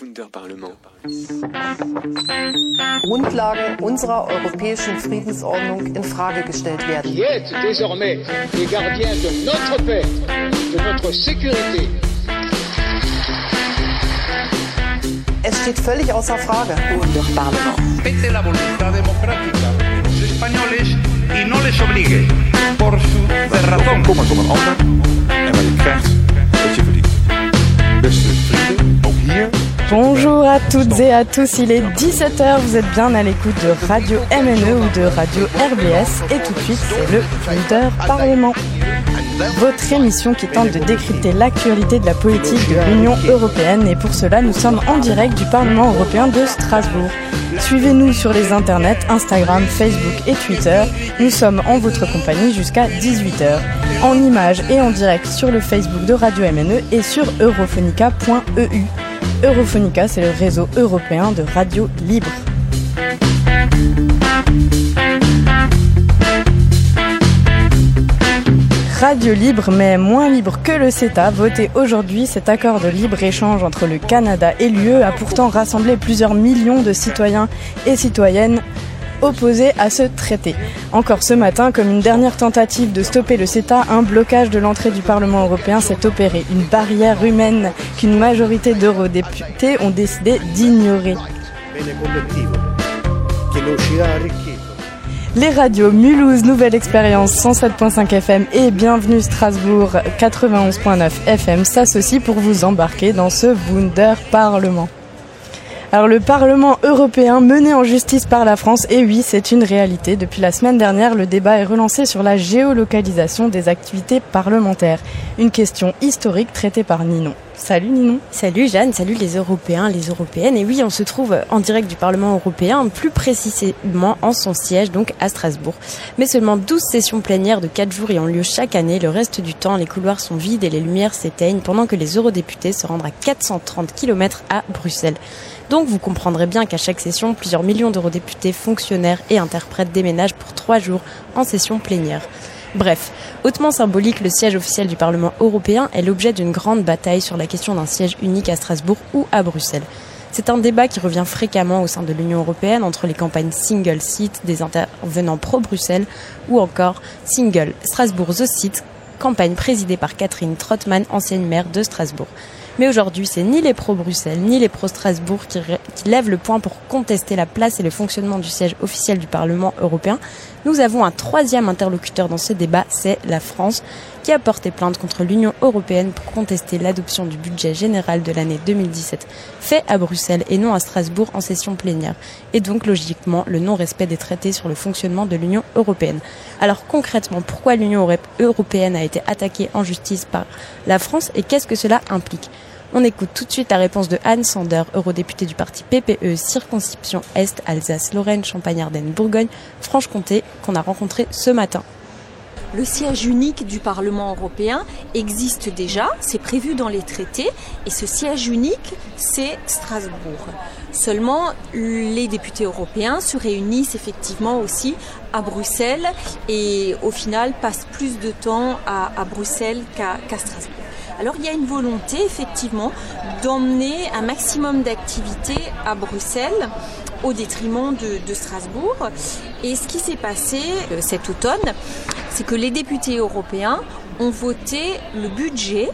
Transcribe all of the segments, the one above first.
Wunderparlement. Grundlagen unserer europäischen Friedensordnung in Frage gestellt werden. qui êtes désormais les gardiens de notre paix, de notre sécurité. Es steht völlig außer Frage. respete la voluntad democrática de los españoles y no les obligue por su razón. Kom maar tot een ander en waar je krijgt wat je verdient. Beste vrienden, ook hier Bonjour à toutes et à tous, il est 17h, vous êtes bien à l'écoute de Radio MNE ou de Radio RBS et tout de suite c'est le Wonder Parlement. Votre émission qui tente de décrypter l'actualité de la politique de l'Union Européenne et pour cela nous sommes en direct du Parlement Européen de Strasbourg. Suivez-nous sur les internets Instagram, Facebook et Twitter. Nous sommes en votre compagnie jusqu'à 18h, en images et en direct sur le Facebook de Radio MNE et sur europhonica.eu. Europhonica, c'est le réseau européen de radio libre. Radio libre, mais moins libre que le CETA, voté aujourd'hui, cet accord de libre-échange entre le Canada et l'UE a pourtant rassemblé plusieurs millions de citoyens et citoyennes opposés à ce traité. Encore ce matin, comme une dernière tentative de stopper le CETA, un blocage de l'entrée du Parlement européen s'est opéré, une barrière humaine qu'une majorité d'eurodéputés ont décidé d'ignorer. Les radios Mulhouse, Nouvelle Expérience 107.5 FM et Bienvenue Strasbourg 91.9 FM s'associent pour vous embarquer dans ce Wunder Parlement. Alors le Parlement européen mené en justice par la France, et oui, c'est une réalité. Depuis la semaine dernière, le débat est relancé sur la géolocalisation des activités parlementaires. Une question historique traitée par Ninon. Salut Ninon. Salut Jeanne, salut les Européens, les Européennes. Et oui, on se trouve en direct du Parlement européen, plus précisément en son siège, donc à Strasbourg. Mais seulement 12 sessions plénières de 4 jours y ont lieu chaque année. Le reste du temps, les couloirs sont vides et les lumières s'éteignent pendant que les eurodéputés se rendent à 430 km à Bruxelles. Donc vous comprendrez bien qu'à chaque session, plusieurs millions d'eurodéputés, fonctionnaires et interprètes déménagent pour 3 jours en session plénière. Bref, hautement symbolique, le siège officiel du Parlement européen est l'objet d'une grande bataille sur la question d'un siège unique à Strasbourg ou à Bruxelles. C'est un débat qui revient fréquemment au sein de l'Union européenne entre les campagnes single seat des intervenants pro-Bruxelles ou encore single Strasbourg the seat, campagne présidée par Catherine Trottmann, ancienne maire de Strasbourg. Mais aujourd'hui, c'est ni les pro-Bruxelles ni les pro-Strasbourg qui, qui lèvent le point pour contester la place et le fonctionnement du siège officiel du Parlement européen. Nous avons un troisième interlocuteur dans ce débat, c'est la France, qui a porté plainte contre l'Union européenne pour contester l'adoption du budget général de l'année 2017, fait à Bruxelles et non à Strasbourg en session plénière, et donc logiquement le non-respect des traités sur le fonctionnement de l'Union européenne. Alors concrètement, pourquoi l'Union européenne a été attaquée en justice par la France et qu'est-ce que cela implique? On écoute tout de suite la réponse de Anne Sander, eurodéputée du parti PPE, circonscription Est, Alsace, Lorraine, Champagne-Ardenne, Bourgogne, Franche-Comté, qu'on a rencontré ce matin. Le siège unique du Parlement européen existe déjà, c'est prévu dans les traités, et ce siège unique, c'est Strasbourg. Seulement, les députés européens se réunissent effectivement aussi à Bruxelles et au final passent plus de temps à, Bruxelles qu'à qu Strasbourg. Alors il y a une volonté effectivement d'emmener un maximum d'activités à Bruxelles au détriment de, Strasbourg. Et ce qui s'est passé euh, cet automne, c'est que les députés européens ont voté le budget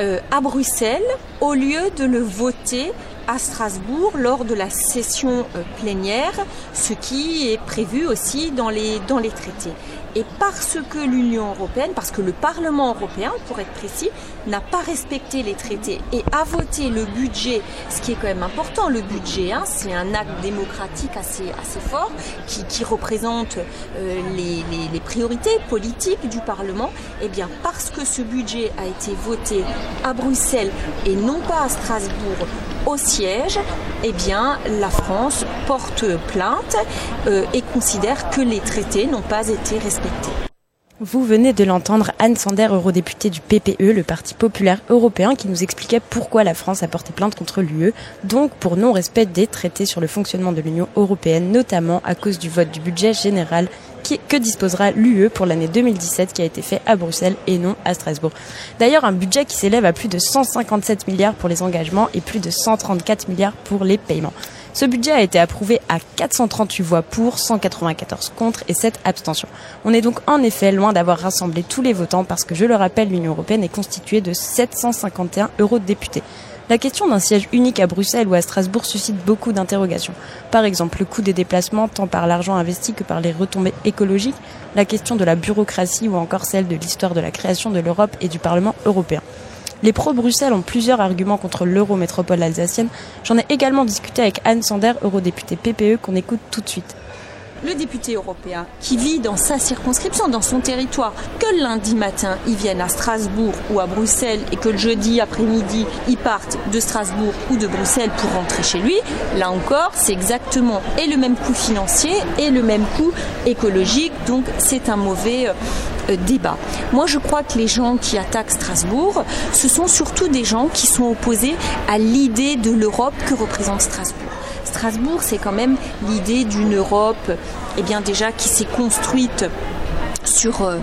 euh, à Bruxelles au lieu de le voter à Strasbourg lors de la session euh, plénière, ce qui est prévu aussi dans les traités. Et parce que l'Union européenne, parce que le Parlement européen, pour être précis, n'a pas respecté les traités et a voté le budget, ce qui est quand même important, le budget, hein, c'est un acte démocratique assez, assez fort qui, représente euh, les, priorités politiques du Parlement, et bien parce que ce budget a été voté à Bruxelles et non pas à Strasbourg au siège, eh bien la France porte plainte euh, et considère que les traités n'ont pas été respectés. Vous venez de l'entendre, Anne Sander, eurodéputée du PPE, le Parti populaire européen, qui nous expliquait pourquoi la France a porté plainte contre l'UE, donc pour non-respect des traités sur le fonctionnement de l'Union européenne, notamment à cause du vote du budget général que disposera l'UE pour l'année 2017 qui a été fait à Bruxelles et non à Strasbourg? D'ailleurs, un budget qui s'élève à plus de 157 milliards pour les engagements et plus de 134 milliards pour les paiements. Ce budget a été approuvé à 438 voix pour, 194 contre et 7 abstentions. On est donc en effet loin d'avoir rassemblé tous les votants parce que, je le rappelle, l'Union européenne est constituée de 751 eurodéputés. La question d'un siège unique à Bruxelles ou à Strasbourg suscite beaucoup d'interrogations. Par exemple, le coût des déplacements, tant par l'argent investi que par les retombées écologiques, la question de la bureaucratie ou encore celle de l'histoire de la création de l'Europe et du Parlement européen. Les pro-Bruxelles ont plusieurs arguments contre l'euro-métropole alsacienne. J'en ai également discuté avec Anne Sander, eurodéputée PPE, qu'on écoute tout de suite le député européen qui vit dans sa circonscription, dans son territoire, que le lundi matin il vienne à Strasbourg ou à Bruxelles et que le jeudi après-midi il parte de Strasbourg ou de Bruxelles pour rentrer chez lui, là encore c'est exactement et le même coût financier et le même coût écologique, donc c'est un mauvais euh, débat. Moi, je crois que les gens qui attaquent Strasbourg, ce sont surtout des gens qui sont opposés à l'idée de l'Europe que représente Strasbourg. Strasbourg, c'est quand même l'idée d'une Europe, eh déjà qui s'est construite sur, euh,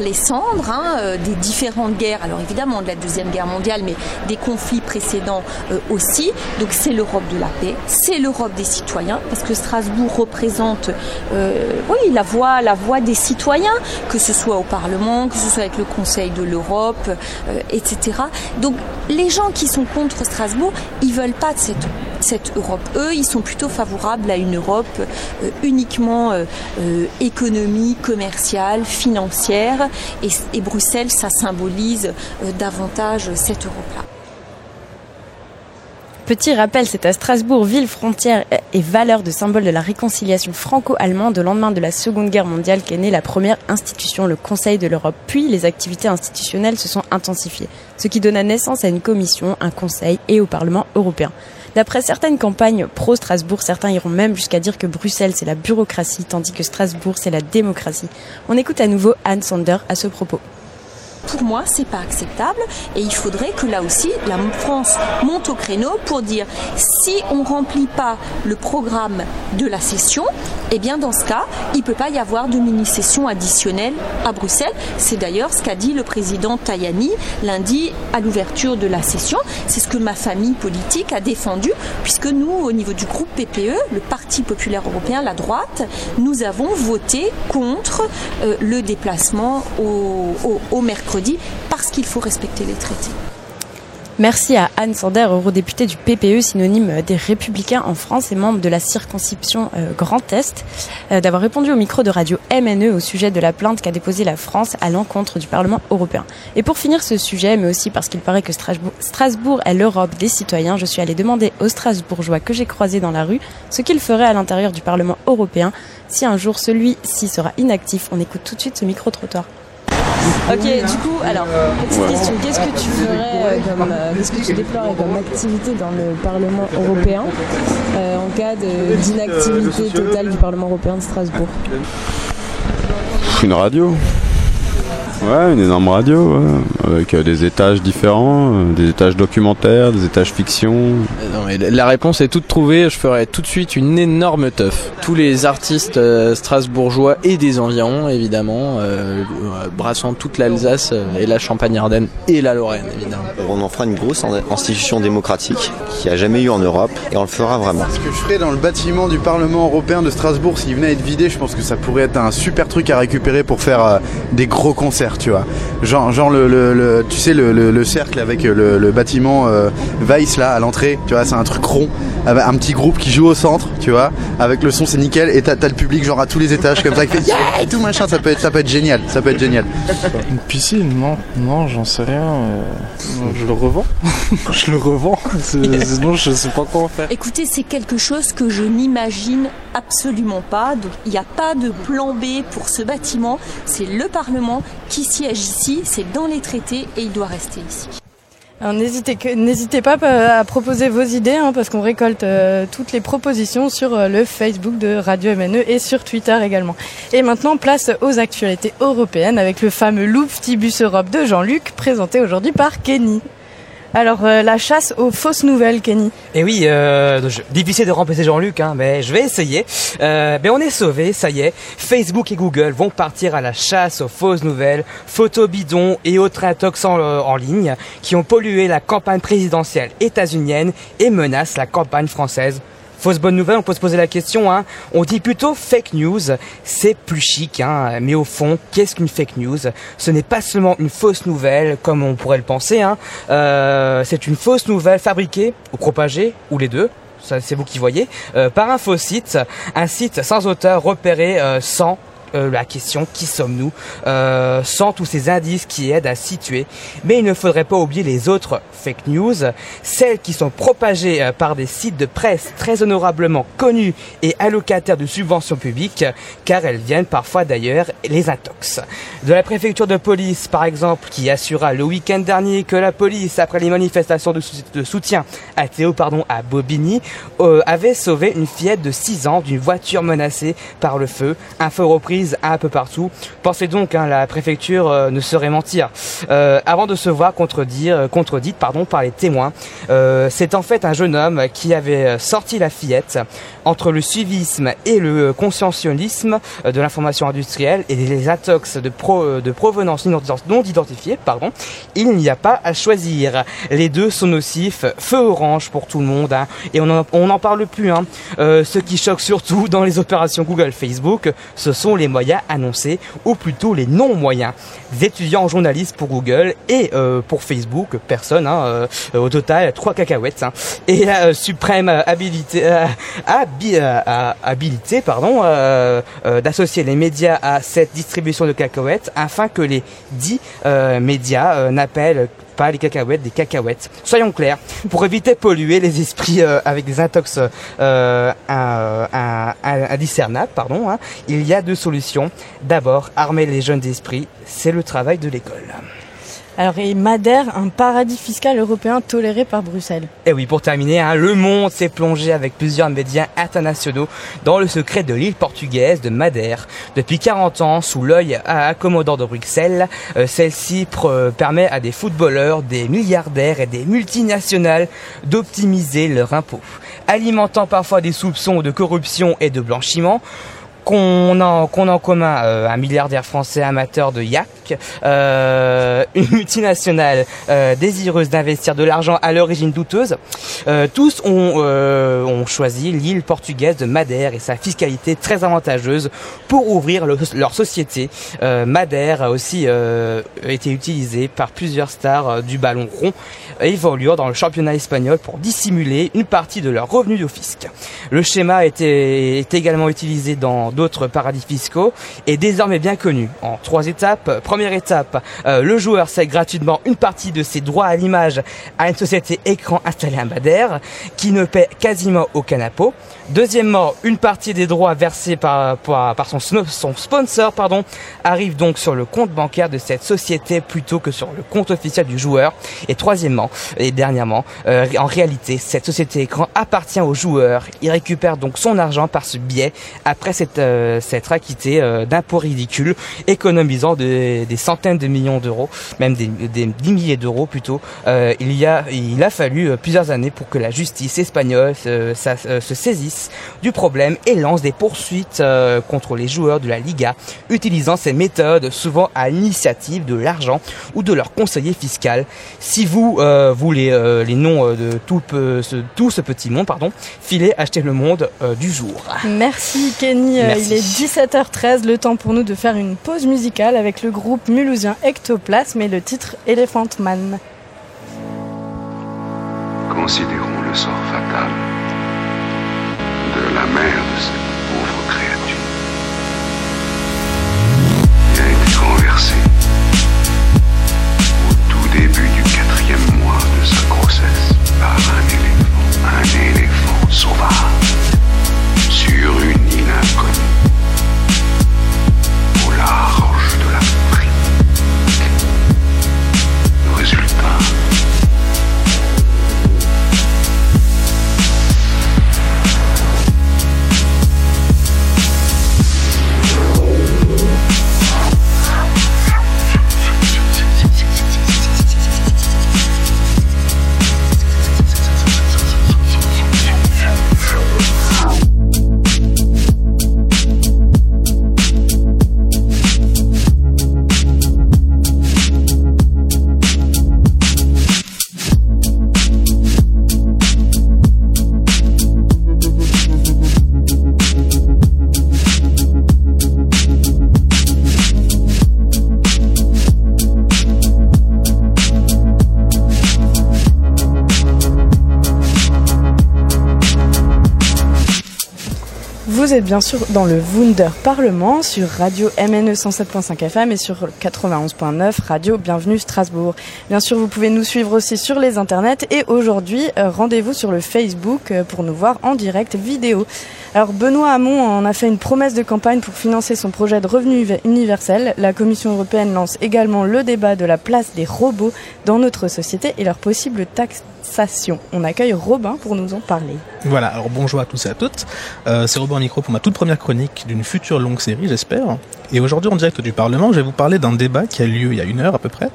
les cendres hein, euh, des différentes guerres, alors évidemment de la Deuxième Guerre mondiale, mais des conflits précédents euh, aussi. Donc c'est l'Europe de la paix, c'est l'Europe des citoyens, parce que Strasbourg représente oui, la, voix, la voix des citoyens, que ce soit au Parlement, que ce soit avec le Conseil de l'Europe, etc. Donc les gens qui sont contre Strasbourg, ils veulent pas de cette cette Europe. Eux, ils sont plutôt favorables à une Europe uniquement économique, commerciale financière. Et, Bruxelles, ça symbolise euh, davantage cette Europe-là. Petit rappel, c'est à Strasbourg, ville frontière et valeur de symbole de la réconciliation franco-allemande au lendemain de la Seconde Guerre mondiale qu'est née la première institution, le Conseil de l'Europe. Puis les activités institutionnelles se sont intensifiées, ce qui donna naissance à une commission, un conseil et au Parlement européen. D'après certaines campagnes pro-Strasbourg, certains iront même jusqu'à dire que Bruxelles c'est la bureaucratie, tandis que Strasbourg c'est la démocratie. On écoute à nouveau Anne Sander à ce propos pour moi, c'est pas acceptable et il faudrait que là aussi, la France monte au créneau pour dire si on remplit pas le programme de la session, eh bien dans ce cas, il peut pas y avoir de mini-session additionnelle à Bruxelles. C'est d'ailleurs ce qu'a dit le président Tajani lundi à l'ouverture de la session. C'est ce que ma famille politique a défendu, puisque nous, au niveau du groupe PPE, le Parti populaire européen, la droite, nous avons voté contre euh, le déplacement au, au mercredi parce qu'il faut respecter les traités. Merci à Anne Sander, eurodéputée du PPE, synonyme des Républicains en France et membre de la circonscription euh, Grand Est, euh, d'avoir répondu au micro de radio MNE au sujet de la plainte qu'a déposée la France à l'encontre du Parlement européen. Et pour finir ce sujet, mais aussi parce qu'il paraît que Strasbourg, Strasbourg est l'Europe des citoyens, je suis allée demander aux Strasbourgeois que j'ai croisés dans la rue ce qu'ils feraient à l'intérieur du Parlement européen si un jour celui-ci sera inactif. On écoute tout de suite ce micro-trottoir. Ok, du coup, alors, petite question, qu'est-ce que tu ferais euh, comme, euh, qu'est-ce que tu déploierais comme activité dans le Parlement européen euh, en cas d'inactivité totale du Parlement européen de Strasbourg? Une radio Ouais, une énorme radio, avec euh, des étages différents, euh, des étages documentaires, des étages fiction. Euh, non, mais la réponse est toute trouvée, je ferai tout de suite une énorme teuf. Tous les artistes strasbourgeois et des environs, évidemment, brassant toute l'Alsace et la Champagne-Ardenne et la Lorraine, évidemment. On en fera une grosse institution démocratique qui a jamais eu en Europe et on le fera vraiment. Ce que je ferais dans le bâtiment du Parlement européen de Strasbourg, s'il venait à être vidé, je pense que ça pourrait être un super truc à récupérer pour faire des gros concerts tu vois. Genre, genre le, tu sais, le, cercle avec le, bâtiment euh, Weiss là à l'entrée, tu vois, c'est un truc rond, avec un petit groupe qui joue au centre, tu vois, avec le son c'est nickel, et t'as le public genre à tous les étages comme ça qui fait yeah et tout machin, ça peut être, ça peut être génial, ça peut être génial. Une piscine, non, non, j'en sais rien. Euh, je le revends, je le revends. Sinon, je sais pas quoi faire. Écoutez, c'est quelque chose que je n'imagine absolument pas. Donc, il n'y a pas de plan B pour ce bâtiment. C'est le Parlement qui siège ici, c'est dans les traités et il doit rester ici. N'hésitez pas à proposer vos idées hein, parce qu'on récolte euh, toutes les propositions sur euh, le Facebook de Radio MNE et sur Twitter également. Et maintenant, place aux actualités européennes avec le fameux Louftibus Europe de Jean-Luc présenté aujourd'hui par Kenny. Alors, euh, la chasse aux fausses nouvelles, Kenny. Eh oui, euh, difficile de remplacer Jean-Luc, hein, mais je vais essayer. Euh, mais on est sauvé, ça y est. Facebook et Google vont partir à la chasse aux fausses nouvelles, photos bidons et autres intox en, euh, en ligne qui ont pollué la campagne présidentielle états-unienne et menacent la campagne française. Fausse bonne nouvelle, on peut se poser la question. Hein. On dit plutôt fake news, c'est plus chic. Hein. Mais au fond, qu'est-ce qu'une fake news? Ce n'est pas seulement une fausse nouvelle, comme on pourrait le penser. Hein. Euh, c'est une fausse nouvelle fabriquée ou propagée, ou les deux. C'est vous qui voyez, euh, par un faux site, un site sans auteur repéré euh, sans euh, la question qui sommes-nous euh, sans tous ces indices qui aident à situer. Mais il ne faudrait pas oublier les autres fake news, celles qui sont propagées euh, par des sites de presse très honorablement connus et allocataires de subventions publiques, car elles viennent parfois d'ailleurs les intox. De la préfecture de police, par exemple, qui assura le week-end dernier que la police, après les manifestations de, soutien à Théo pardon, à Bobigny, avait sauvé une fillette de 6 ans d'une voiture menacée par le feu, un feu repris un peu partout. Pensez donc, hein, la préfecture euh, ne saurait mentir. Euh, avant de se voir contredire, euh, contredite pardon, par les témoins, c'est en fait un jeune homme qui avait sorti la fillette entre le suivisme et le conscientionnisme de l'information industrielle et les intox de, pro, de provenance non identifiée. Pardon, il n'y a pas à choisir. Les deux sont nocifs, feu orange pour tout le monde, hein, et on n'en parle plus. Hein. ce qui choque surtout dans les opérations Google Facebook, ce sont les moyens annoncés, ou plutôt les non-moyens. Des étudiants en journalisme pour Google et euh, pour Facebook, personne, hein, euh, au total trois cacahuètes. Hein. Et la euh, suprême habilité, habilité pardon, d'associer les médias à cette distribution de cacahuètes afin que les dix médias n'appellent pas les cacahuètes, des cacahuètes. Soyons clairs, pour éviter de polluer les esprits euh, avec des intox euh, indiscernables, pardon, hein, il y a deux solutions. D'abord, armer les jeunes d'esprit, c'est le travail de l'école. Alors, et Madère, un paradis fiscal européen toléré par Bruxelles. Et oui, pour terminer, hein, le monde s'est plongé avec plusieurs médias internationaux dans le secret de l'île portugaise de Madère. Depuis 40 ans, sous l'œil accommodant de Bruxelles, euh, celle-ci permet à des footballeurs, des milliardaires et des multinationales d'optimiser leurs impôts, alimentant parfois des soupçons de corruption et de blanchiment qu'on a, qu'on en commun euh, un milliardaire français amateur de yak, euh, une multinationale euh, désireuse d'investir de l'argent à l'origine douteuse. tous ont, ont choisi l'île portugaise de Madère et sa fiscalité très avantageuse pour ouvrir leur société. Madère a aussi été utilisée par plusieurs stars du ballon rond évoluant dans le championnat espagnol pour dissimuler une partie de leurs revenus au fisc. Le schéma était, est également utilisé dans d'autres paradis fiscaux est désormais bien connu. En trois étapes. Première étape, euh, le joueur cède gratuitement une partie de ses droits à l'image à une société écran installée à Madère qui ne paie quasiment aucun impôt. Deuxièmement, une partie des droits versés par, par, son, son, sponsor pardon, arrive donc sur le compte bancaire de cette société plutôt que sur le compte officiel du joueur. Et troisièmement, et dernièrement, euh, en réalité, cette société écran appartient au joueur. Il récupère donc son argent par ce biais après euh, s'être acquitté euh, d'impôts ridicules, économisant des centaines de millions d'euros, même des, des, milliers d'euros plutôt. Euh, il, y a, il a fallu plusieurs années pour que la justice espagnole se saisisse du problème et lance des poursuites contre les joueurs de la Liga, utilisant ces méthodes souvent à l'initiative de l'argent ou de leur conseiller fiscal. Si vous voulez les noms de tout, ce, tout ce petit monde, pardon, filez acheter le monde du jour. Merci Kenny. Il est 17h13, le temps pour nous de faire une pause musicale avec le groupe mulhousien Ectoplasme et le titre Elephant Man. Considérons le sort fatal Vous êtes bien sûr dans le Wunder Parlement sur Radio MNE 107.5 FM et sur 91.9 Radio Bienvenue Strasbourg. Bien sûr, vous pouvez nous suivre aussi sur les internets et aujourd'hui, euh, rendez-vous sur le Facebook euh, pour nous voir en direct vidéo. Alors Benoît Hamon en a fait une promesse de campagne pour financer son projet de revenu universel. La Commission européenne lance également le débat de la place des robots dans notre société et leur possible On accueille Robin pour nous en parler. Voilà, alors bonjour à tous et à toutes. Euh, c'est Robin Micro pour ma toute première chronique d'une future longue série, j'espère. Et aujourd'hui, en direct du Parlement, je vais vous parler d'un débat qui a lieu il y a une heure à peu près.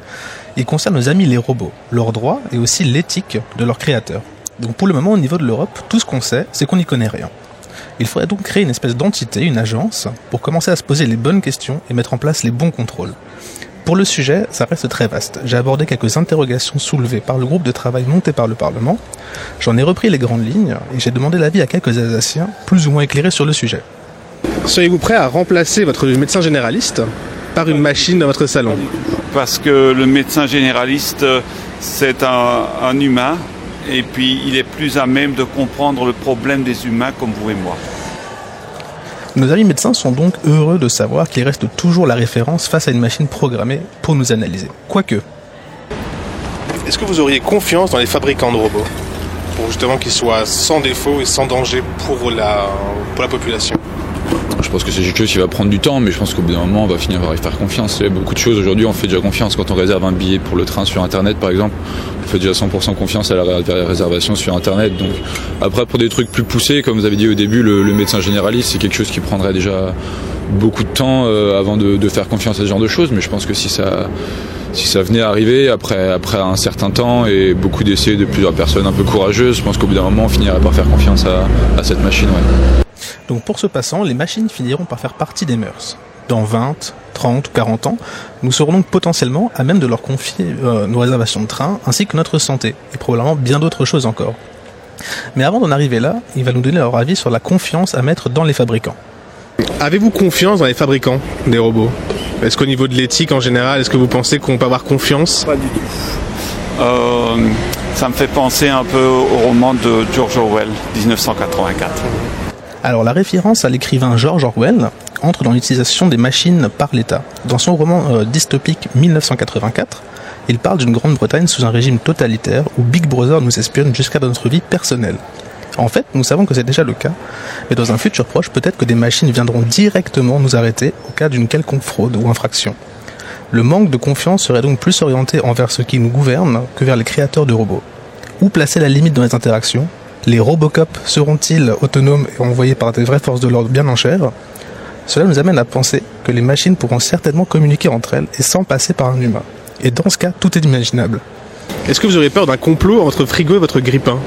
Il concerne nos amis les robots, leurs droits et aussi l'éthique de leurs créateurs. Donc pour le moment, au niveau de l'Europe, tout ce qu'on sait, c'est qu'on n'y connaît rien. Il faudrait donc créer une espèce d'entité, une agence, pour commencer à se poser les bonnes questions et mettre en place les bons contrôles. Pour le sujet, ça reste très vaste. J'ai abordé quelques interrogations soulevées par le groupe de travail monté par le Parlement. J'en ai repris les grandes lignes et j'ai demandé l'avis à quelques Alsaciens plus ou moins éclairés sur le sujet. Soyez-vous prêt à remplacer votre médecin généraliste par une machine dans votre salon? Parce que le médecin généraliste, c'est un, un humain et puis il est plus à même de comprendre le problème des humains comme vous et moi. Nos amis médecins sont donc heureux de savoir qu'il reste toujours la référence face à une machine programmée pour nous analyser. Quoique. Est-ce que vous auriez confiance dans les fabricants de robots Pour justement qu'ils soient sans défaut et sans danger pour la, pour la population? Je pense que c'est quelque chose qui va prendre du temps, mais je pense qu'au bout d'un moment, on va finir par y faire confiance. Il y a beaucoup de choses aujourd'hui, on fait déjà confiance. Quand on réserve un billet pour le train sur Internet, par exemple, on fait déjà 100% confiance à la réservation sur Internet. Donc après, pour des trucs plus poussés, comme vous avez dit au début, le, médecin généraliste, c'est quelque chose qui prendrait déjà beaucoup de temps euh, avant de, de, faire confiance à ce genre de choses. Mais je pense que si ça si ça venait à arriver après, après un certain temps et beaucoup d'essais de plusieurs personnes un peu courageuses, je pense qu'au bout d'un moment, on finirait par faire confiance à, à cette machine. Ouais. Donc pour ce passant, les machines finiront par faire partie des mœurs. Dans 20, 30 ou 40 ans, nous serons donc potentiellement à même de leur confier euh, nos réservations de train ainsi que notre santé, et probablement bien d'autres choses encore. Mais avant d'en arriver là, il va nous donner leur avis sur la confiance à mettre dans les fabricants. Avez-vous confiance dans les fabricants des robots? Est-ce qu'au niveau de l'éthique en général, est-ce que vous pensez qu'on peut avoir confiance? Pas du tout. Euh, ça me fait penser un peu au roman de George Orwell, 1984. Alors la référence à l'écrivain George Orwell entre dans l'utilisation des machines par l'État. Dans son roman euh, dystopique 1984, il parle d'une Grande-Bretagne sous un régime totalitaire où Big Brother nous espionne jusqu'à notre vie personnelle. En fait, nous savons que c'est déjà le cas, mais dans un futur proche, peut-être que des machines viendront directement nous arrêter au cas d'une quelconque fraude ou infraction. Le manque de confiance serait donc plus orienté envers ceux qui nous gouvernent que vers les créateurs de robots. Où placer la limite dans les interactions? Les Robocop seront-ils autonomes et envoyés par des vraies forces de l'ordre bien en chair? Cela nous amène à penser que les machines pourront certainement communiquer entre elles et sans passer par un humain. Et dans ce cas, tout est imaginable. Est-ce que vous aurez peur d'un complot entre frigo et votre grippin?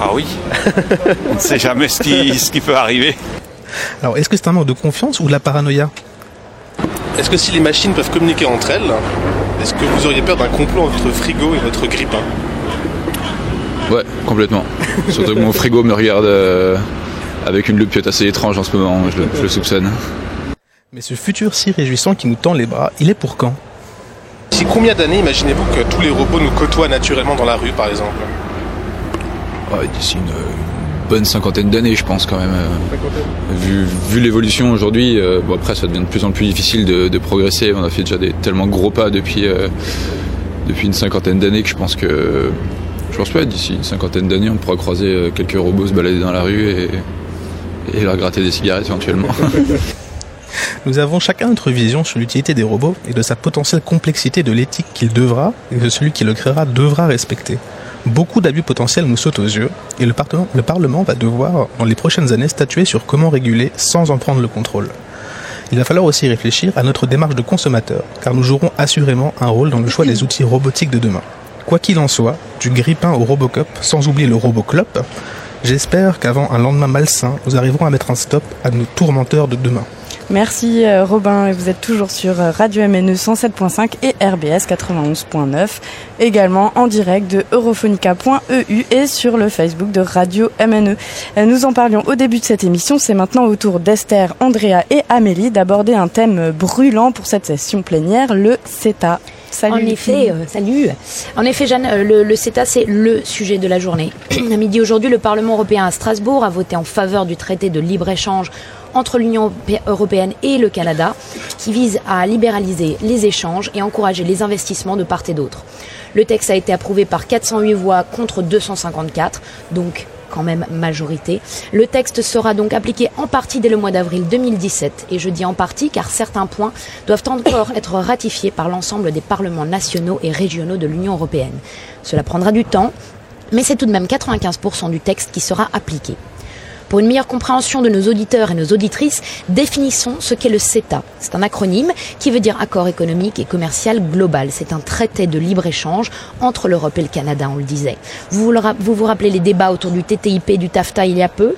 Ah oui On ne sait jamais ce qui, ce qui peut arriver. Alors, est-ce que c'est un manque de confiance ou de la paranoïa? Est-ce que si les machines peuvent communiquer entre elles, est-ce que vous auriez peur d'un complot entre votre frigo et votre grippin? Ouais, complètement. Surtout que mon frigo me regarde euh, avec une loupe assez étrange en ce moment, je le, soupçonne. Mais ce futur si réjouissant qui nous tend les bras, il est pour quand? D'ici combien d'années imaginez-vous que tous les robots nous côtoient naturellement dans la rue, par exemple? D'ici une, bonne cinquantaine d'années, je pense quand même. vu, vu l'évolution aujourd'hui, euh, bon après ça devient de plus en plus difficile de, progresser. On a fait déjà des tellement gros pas depuis, euh, depuis une cinquantaine d'années que je pense que je pense pas, d'ici une cinquantaine d'années, on pourra croiser euh, quelques robots se balader dans la rue et, leur gratter des cigarettes éventuellement. Nous avons chacun notre vision sur l'utilité des robots et de sa potentielle complexité de l'éthique qu'il devra et que celui qui le créera devra respecter. Beaucoup d'abus potentiels nous sautent aux yeux et le Parlement va devoir, dans les prochaines années, statuer sur comment réguler sans en prendre le contrôle. Il va falloir aussi réfléchir à notre démarche de consommateur, car nous jouerons assurément un rôle dans le choix des outils robotiques de demain. Quoi qu'il en soit, du grippin au Robocop, sans oublier le Roboclop, j'espère qu'avant un lendemain malsain, nous arriverons à mettre un stop à nos tourmenteurs de demain. Merci euh, Robin, vous êtes toujours sur euh, Radio MNE 107.5 et RBS 91.9, également en direct de europhonica.eu et sur le Facebook de Radio MNE. Euh, nous en parlions au début de cette émission, c'est maintenant au tour d'Esther, Andrea et Amélie d'aborder un thème brûlant pour cette session plénière, le CETA. Salut. En effet, euh, salut. En effet, Jeanne, euh, le, le CETA, c'est le sujet de la journée. à midi aujourd'hui, le Parlement européen à Strasbourg a voté en faveur du traité de libre-échange entre l'Union européenne et le Canada, qui vise à libéraliser les échanges et encourager les investissements de part et d'autre. Le texte a été approuvé par 408 voix contre 254, donc quand même majorité. Le texte sera donc appliqué en partie dès le mois d'avril 2017. Et je dis en partie car certains points doivent encore être ratifiés par l'ensemble des parlements nationaux et régionaux de l'Union européenne. Cela prendra du temps, mais c'est tout de même 95% du texte qui sera appliqué. Pour une meilleure compréhension de nos auditeurs et nos auditrices, définissons ce qu'est le CETA. C'est un acronyme qui veut dire Accord économique et commercial global. C'est un traité de libre-échange entre l'Europe et le Canada, on le disait. Vous vous, rappelez les débats autour du TTIP du TAFTA il y a peu?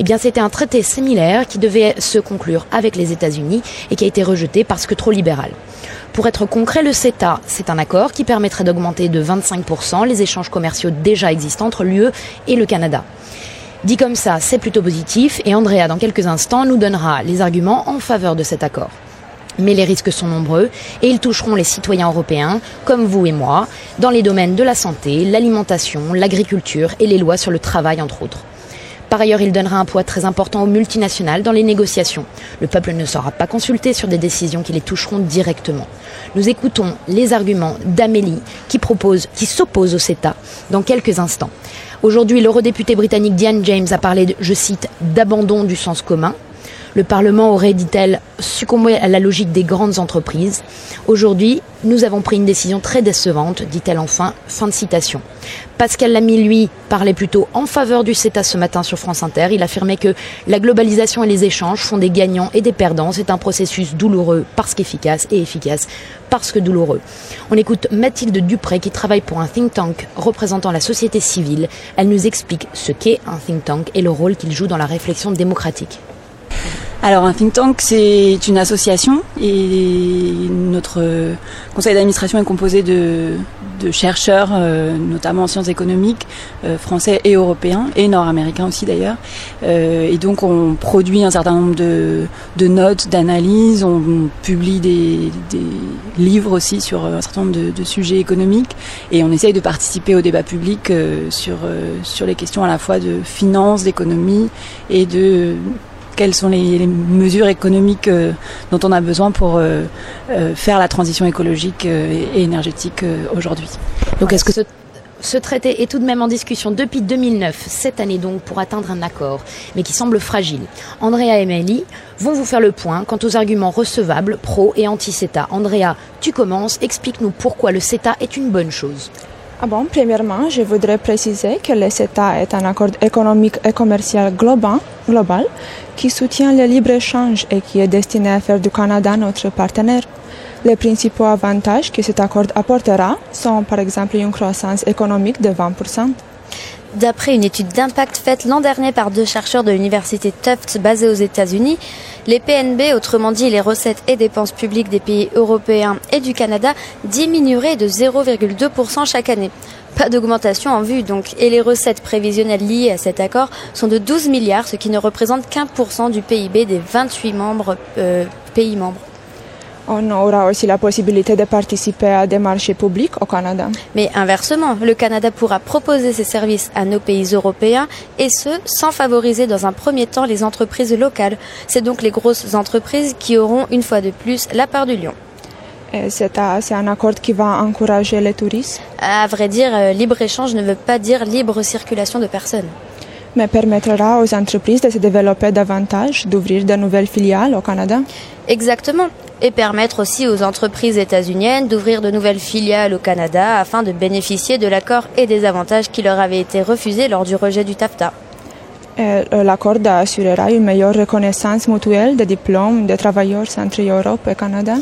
Eh bien, c'était un traité similaire qui devait se conclure avec les États-Unis et qui a été rejeté parce que trop libéral. Pour être concret, le CETA, c'est un accord qui permettrait d'augmenter de 25% les échanges commerciaux déjà existants entre l'UE et le Canada. Dit comme ça, c'est plutôt positif et Andrea, dans quelques instants, nous donnera les arguments en faveur de cet accord. Mais les risques sont nombreux et ils toucheront les citoyens européens, comme vous et moi, dans les domaines de la santé, l'alimentation, l'agriculture et les lois sur le travail, entre autres. Par ailleurs, il donnera un poids très important aux multinationales dans les négociations. Le peuple ne sera pas consulté sur des décisions qui les toucheront directement. Nous écoutons les arguments d'Amélie qui propose, qui s'oppose au CETA dans quelques instants. Aujourd'hui, l'eurodéputé britannique Diane James a parlé, je cite, d'abandon du sens commun. Le Parlement aurait, dit-elle, succombé à la logique des grandes entreprises. Aujourd'hui, nous avons pris une décision très décevante, dit-elle enfin. Fin de citation. Pascal Lamy, lui, parlait plutôt en faveur du CETA ce matin sur France Inter. Il affirmait que la globalisation et les échanges font des gagnants et des perdants. C'est un processus douloureux parce qu'efficace et efficace parce que douloureux. On écoute Mathilde Dupré qui travaille pour un think tank représentant la société civile. Elle nous explique ce qu'est un think tank et le rôle qu'il joue dans la réflexion démocratique. Alors un think tank c'est une association et notre conseil d'administration est composé de, chercheurs, euh, notamment en sciences économiques, euh, français et européens, et nord-américains aussi d'ailleurs. Euh, et donc on produit un certain nombre de, notes, d'analyses, on publie des, livres aussi sur un certain nombre de, de, sujets économiques, et on essaye de participer au débat public sur, sur les questions à la fois de finances, d'économie et de quelles sont les, les mesures économiques euh, dont on a besoin pour euh, euh, faire la transition écologique et, énergétique aujourd'hui. Donc est-ce que ce, ce traité est tout de même en discussion depuis 2009, cette année donc, pour atteindre un accord, mais qui semble fragile Andrea et Mélie vont vous faire le point quant aux arguments recevables pro et anti-CETA. Andrea, tu commences, explique-nous pourquoi le CETA est une bonne chose. Ah bon, premièrement, je voudrais préciser que le CETA est un accord économique et commercial global, global qui soutient le libre-échange et qui est destiné à faire du Canada notre partenaire. Les principaux avantages que cet accord apportera sont par exemple une croissance économique de 20%. D'après une étude d'impact faite l'an dernier par deux chercheurs de l'université Tufts basée aux États-Unis, les PNB, autrement dit les recettes et dépenses publiques des pays européens et du Canada, diminueraient de 0,2% chaque année. Pas d'augmentation en vue donc, et les recettes prévisionnelles liées à cet accord sont de 12 milliards, ce qui ne représente qu'un pour cent du PIB des 28 membres, euh, pays membres. On aura aussi la possibilité de participer à des marchés publics au Canada. Mais inversement, le Canada pourra proposer ses services à nos pays européens et ce, sans favoriser dans un premier temps les entreprises locales. C'est donc les grosses entreprises qui auront une fois de plus la part du lion. C'est un accord qui va encourager les touristes À vrai dire, euh, libre-échange ne veut pas dire libre circulation de personnes. Mais permettra aux entreprises de se développer davantage, d'ouvrir de nouvelles filiales au Canada? Exactement. Et permettre aussi aux entreprises états-uniennes d'ouvrir de nouvelles filiales au Canada afin de bénéficier de l'accord et des avantages qui leur avaient été refusés lors du rejet du TAFTA. L'accord assurera une meilleure reconnaissance mutuelle des diplômes des travailleurs entre Europe et Canada?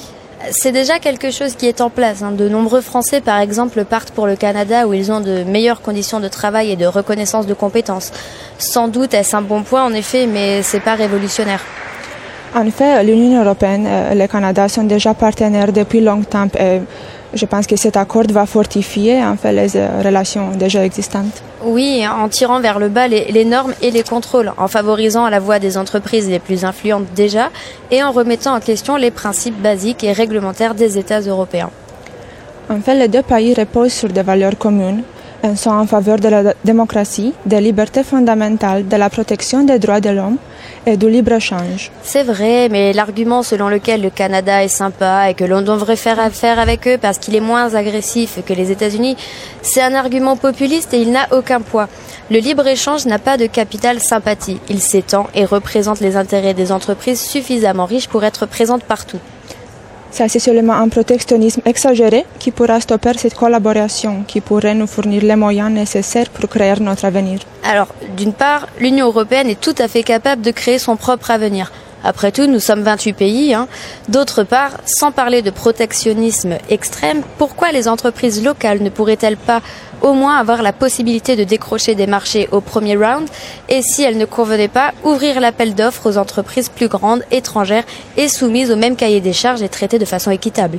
C'est déjà quelque chose qui est en place. De nombreux Français, par exemple, partent pour le Canada où ils ont de meilleures conditions de travail et de reconnaissance de compétences. Sans doute est-ce un bon point, en effet, mais c'est pas révolutionnaire. En effet, l'Union européenne et le Canada sont déjà partenaires depuis longtemps je pense que cet accord va fortifier en fait les relations déjà existantes. Oui, en tirant vers le bas les, les, normes et les contrôles, en favorisant la voix des entreprises les plus influentes déjà et en remettant en question les principes basiques et réglementaires des États européens. En fait, les deux pays reposent sur des valeurs communes et sont en faveur de la démocratie, des libertés fondamentales, de la protection des droits de l'homme et du libre-échange. C'est vrai, mais l'argument selon lequel le Canada est sympa et que l'on devrait faire affaire avec eux parce qu'il est moins agressif que les États-Unis, c'est un argument populiste et il n'a aucun poids. Le libre-échange n'a pas de capital sympathie. Il s'étend et représente les intérêts des entreprises suffisamment riches pour être présentes partout. Ça, c'est seulement un protectionnisme exagéré qui pourra stopper cette collaboration, qui pourrait nous fournir les moyens nécessaires pour créer notre avenir. Alors, d'une part, l'Union européenne est tout à fait capable de créer son propre avenir. Après tout, nous sommes 28 pays. Hein. D'autre part, sans parler de protectionnisme extrême, pourquoi les entreprises locales ne pourraient-elles pas au moins avoir la possibilité de décrocher des marchés au premier round? Et si elles ne convenaient pas, ouvrir l'appel d'offres aux entreprises plus grandes, étrangères et soumises au même cahier des charges et traitées de façon équitable?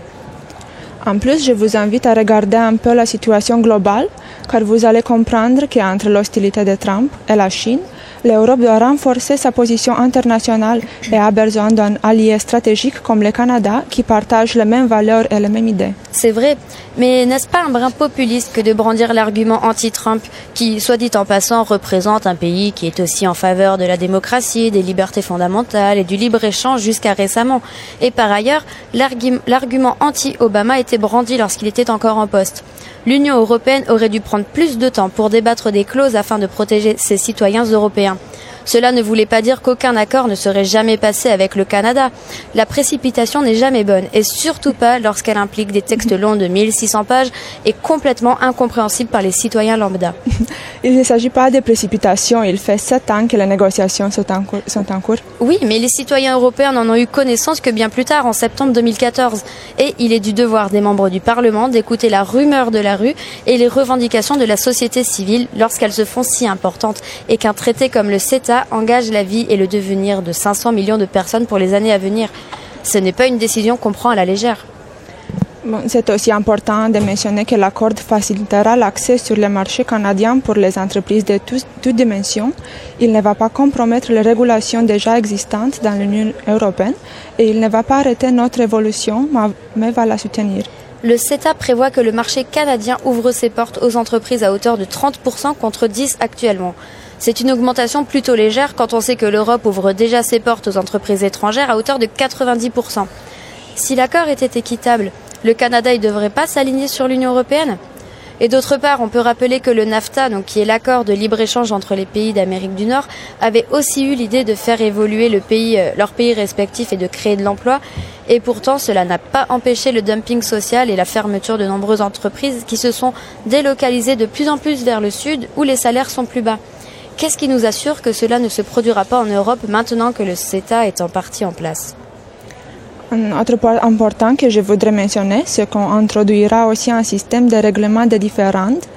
En plus, je vous invite à regarder un peu la situation globale car vous allez comprendre qu'entre l'hostilité de Trump et la Chine, l'Europe doit renforcer sa position internationale et a besoin d'un allié stratégique comme le Canada qui partage les mêmes valeurs et les mêmes idées. C'est vrai, mais n'est-ce pas un brin populiste que de brandir l'argument anti-Trump qui, soit dit en passant, représente un pays qui est aussi en faveur de la démocratie, des libertés fondamentales et du libre-échange jusqu'à récemment? Et par ailleurs, l'argument anti-Obama était brandi lorsqu'il était encore en poste. L'Union européenne aurait dû prendre plus de temps pour débattre des clauses afin de protéger ses citoyens européens. Cela ne voulait pas dire qu'aucun accord ne serait jamais passé avec le Canada. La précipitation n'est jamais bonne, et surtout pas lorsqu'elle implique des textes longs de 1600 pages et complètement incompréhensibles par les citoyens lambda. Il ne s'agit pas de précipitation, il fait sept ans que les négociations sont en, cours, sont en cours. Oui, mais les citoyens européens n'en ont eu connaissance que bien plus tard, en septembre 2014. Et il est du devoir des membres du Parlement d'écouter la rumeur de la rue et les revendications de la société civile lorsqu'elles se font si importantes et qu'un traité comme le CETA engage la vie et le devenir de 500 millions de personnes pour les années à venir. Ce n'est pas une décision qu'on prend à la légère. C'est aussi important de mentionner que l'accord facilitera l'accès sur le marché canadien pour les entreprises de toutes dimensions. Il ne va pas compromettre les régulations déjà existantes dans l'Union européenne et il ne va pas arrêter notre évolution, mais va la soutenir. Le CETA prévoit que le marché canadien ouvre ses portes aux entreprises à hauteur de 30% contre 10 actuellement. C'est une augmentation plutôt légère quand on sait que l'Europe ouvre déjà ses portes aux entreprises étrangères à hauteur de 90%. Si l'accord était équitable, le Canada ne devrait pas s'aligner sur l'Union européenne? Et d'autre part, on peut rappeler que le NAFTA, qui est l'accord de libre-échange entre les pays d'Amérique du Nord, avait aussi eu l'idée de faire évoluer euh, leurs pays respectifs et de créer de l'emploi. Et pourtant, cela n'a pas empêché le dumping social et la fermeture de nombreuses entreprises qui se sont délocalisées de plus en plus vers le sud où les salaires sont plus bas. Qu'est-ce qui nous assure que cela ne se produira pas en Europe maintenant que le CETA est en partie en place? Un autre point important que je voudrais mentionner, c'est qu'on introduira aussi un système de règlement de différentes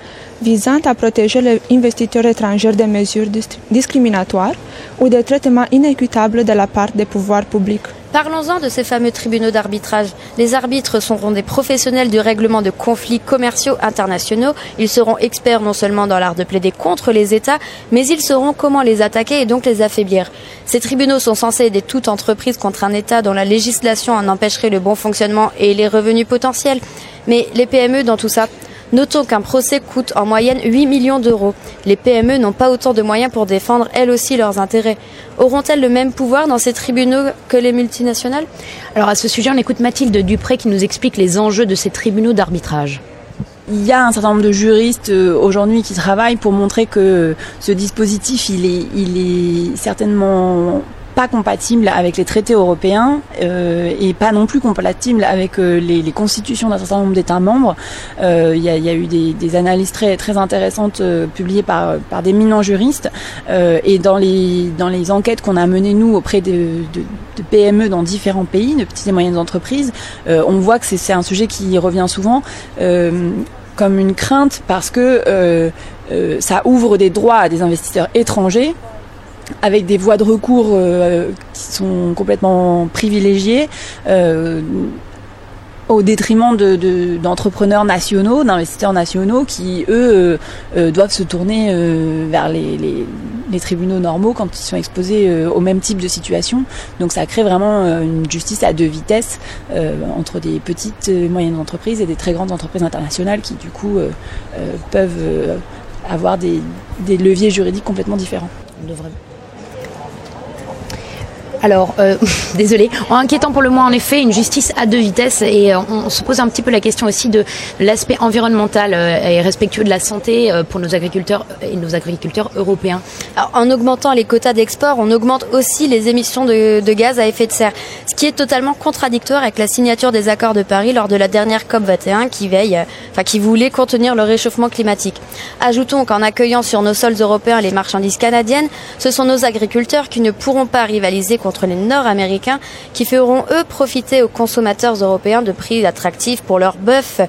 visant à protéger les investisseurs étrangers des mesures discriminatoires ou des traitements inéquitables de la part des pouvoirs publics. Parlons-en de ces fameux tribunaux d'arbitrage. Les arbitres seront des professionnels du règlement de conflits commerciaux internationaux. Ils seront experts non seulement dans l'art de plaider contre les États, mais ils sauront comment les attaquer et donc les affaiblir. Ces tribunaux sont censés aider toute entreprise contre un État dont la législation en empêcherait le bon fonctionnement et les revenus potentiels. Mais les PME dans tout ça, Notons qu'un procès coûte en moyenne 8 millions d'euros. Les PME n'ont pas autant de moyens pour défendre elles aussi leurs intérêts. Auront-elles le même pouvoir dans ces tribunaux que les multinationales? Alors à ce sujet, on écoute Mathilde Dupré qui nous explique les enjeux de ces tribunaux d'arbitrage. Il y a un certain nombre de juristes euh, aujourd'hui qui travaillent pour montrer que ce dispositif, il est, il est certainement pas compatible avec les traités européens euh, et pas non plus compatible avec euh, les, les, constitutions d'un certain nombre d'États membres. Euh, il y, a, y, a, eu des, des, analyses très, très intéressantes euh, publiées par, par d'éminents juristes euh, et dans les, dans les enquêtes qu'on a menées nous auprès de, de, de, PME dans différents pays, de petites et moyennes entreprises, on voit que c'est un sujet qui revient souvent comme une crainte parce que ça ouvre des droits à des investisseurs étrangers avec des voies de recours euh, qui sont complètement privilégiées. Euh, au détriment d'entrepreneurs de, nationaux, d'investisseurs nationaux qui, eux, euh, doivent se tourner vers les, tribunaux normaux quand ils sont exposés au même type de situation. Donc ça crée vraiment une justice à deux vitesses entre des petites et moyennes entreprises et des très grandes entreprises internationales qui du coup peuvent avoir des, des leviers juridiques complètement différents. Alors, euh, désolé, inquiétant pour le moins en effet, une justice à deux vitesses et euh, on, se pose un petit peu la question aussi de l'aspect environnemental euh, et respectueux de la santé euh, pour nos agriculteurs et nos agriculteurs européens. En augmentant les quotas d'export, on augmente aussi les émissions de, de, gaz à effet de serre, ce qui est totalement contradictoire avec la signature des accords de Paris lors de la dernière COP 21 qui veille, enfin qui voulait contenir le réchauffement climatique. Ajoutons qu'en accueillant sur nos sols européens les marchandises canadiennes, ce sont nos agriculteurs qui ne pourront pas rivaliser contre les Nord-Américains qui feront eux profiter aux consommateurs européens de prix attractifs pour leur bœuf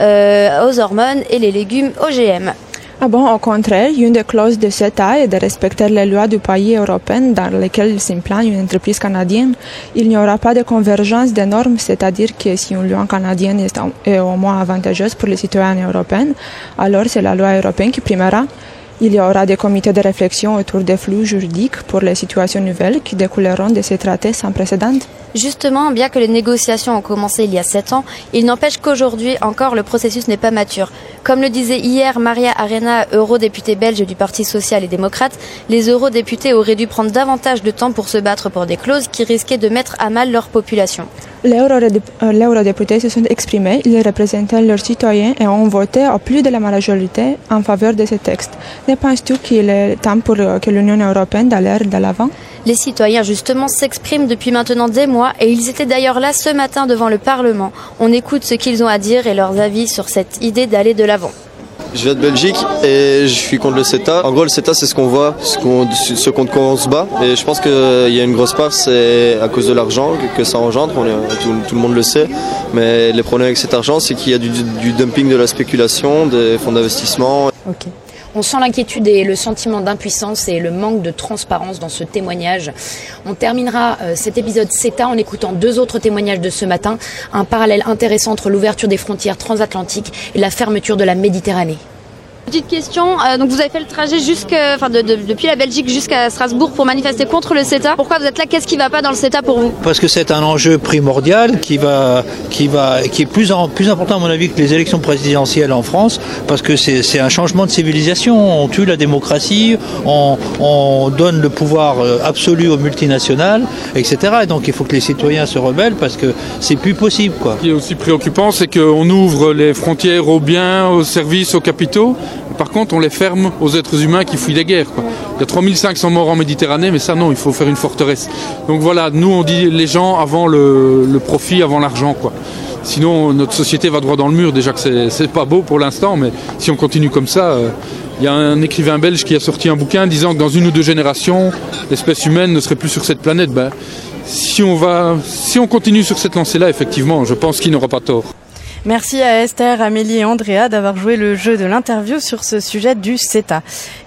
euh, aux hormones et les légumes OGM. Ah bon, au contraire, une des clauses de CETA est de respecter les lois du pays européen dans lesquelles s'implante une entreprise canadienne. Il n'y aura pas de convergence des normes, c'est-à-dire que si une loi canadienne est au moins avantageuse pour les citoyens européens, alors c'est la loi européenne qui primera. Il y aura des comités de réflexion autour des flux juridiques pour les situations nouvelles qui découleront de ces traités sans précédent. Justement, bien que les négociations ont commencé il y a sept ans, il n'empêche qu'aujourd'hui encore le processus n'est pas mature. Comme le disait hier Maria Arena, eurodéputée belge du Parti social et démocrate, les eurodéputés auraient dû prendre davantage de temps pour se battre pour des clauses qui risquaient de mettre à mal leur population. Les eurodéputés se sont exprimés, ils représentaient leurs citoyens et ont voté au plus de la majorité en faveur de ce texte. Ne penses-tu qu'il est temps pour que l'Union européenne d'aller de l'avant? Les citoyens, justement, s'expriment depuis maintenant des mois et ils étaient d'ailleurs là ce matin devant le Parlement. On écoute ce qu'ils ont à dire et leurs avis sur cette idée d'aller de l'avant. Je viens de Belgique et je suis contre le CETA. En gros, le CETA, c'est ce qu'on voit, ce, qu'on, contre quoi on se bat. Et je pense qu'il y a une grosse part, c'est à cause de l'argent que, ça engendre. Tout, le monde le sait. Mais les problèmes avec cet argent, c'est qu'il y a du, du dumping de la spéculation, des fonds d'investissement. Ok. On sent l'inquiétude et le sentiment d'impuissance et le manque de transparence dans ce témoignage. On terminera euh, cet épisode CETA en écoutant deux autres témoignages de ce matin, un parallèle intéressant entre l'ouverture des frontières transatlantiques et la fermeture de la Méditerranée. Petite question, euh, donc vous avez fait le trajet jusque, enfin de, de, depuis la Belgique jusqu'à Strasbourg pour manifester contre le CETA. Pourquoi vous êtes là? Qu'est-ce qui ne va pas dans le CETA pour vous? Parce que c'est un enjeu primordial qui va, qui va, qui est plus, en, plus important à mon avis que les élections présidentielles en France, parce que c'est un changement de civilisation. On tue la démocratie, on, on donne le pouvoir euh, absolu aux multinationales, etc. Et donc il faut que les citoyens se rebellent parce que c'est plus possible. Quoi. Ce qui est aussi préoccupant, c'est qu'on ouvre les frontières aux biens, aux services, aux capitaux. Par contre, on les ferme aux êtres humains qui fuient les guerres. Il y a 3500 morts en Méditerranée, mais ça non, il faut faire une forteresse. Donc voilà, nous on dit les gens avant le, profit, avant l'argent. Sinon, notre société va droit dans le mur. Déjà que c'est pas beau pour l'instant, mais si on continue comme ça, il euh, y a un écrivain belge qui a sorti un bouquin disant que dans une ou deux générations, l'espèce humaine ne serait plus sur cette planète. Ben, si on va, si on continue sur cette lancée-là, effectivement, je pense qu'il n'aura pas tort. Merci à Esther, Amélie et Andrea d'avoir joué le jeu de l'interview sur ce sujet du CETA.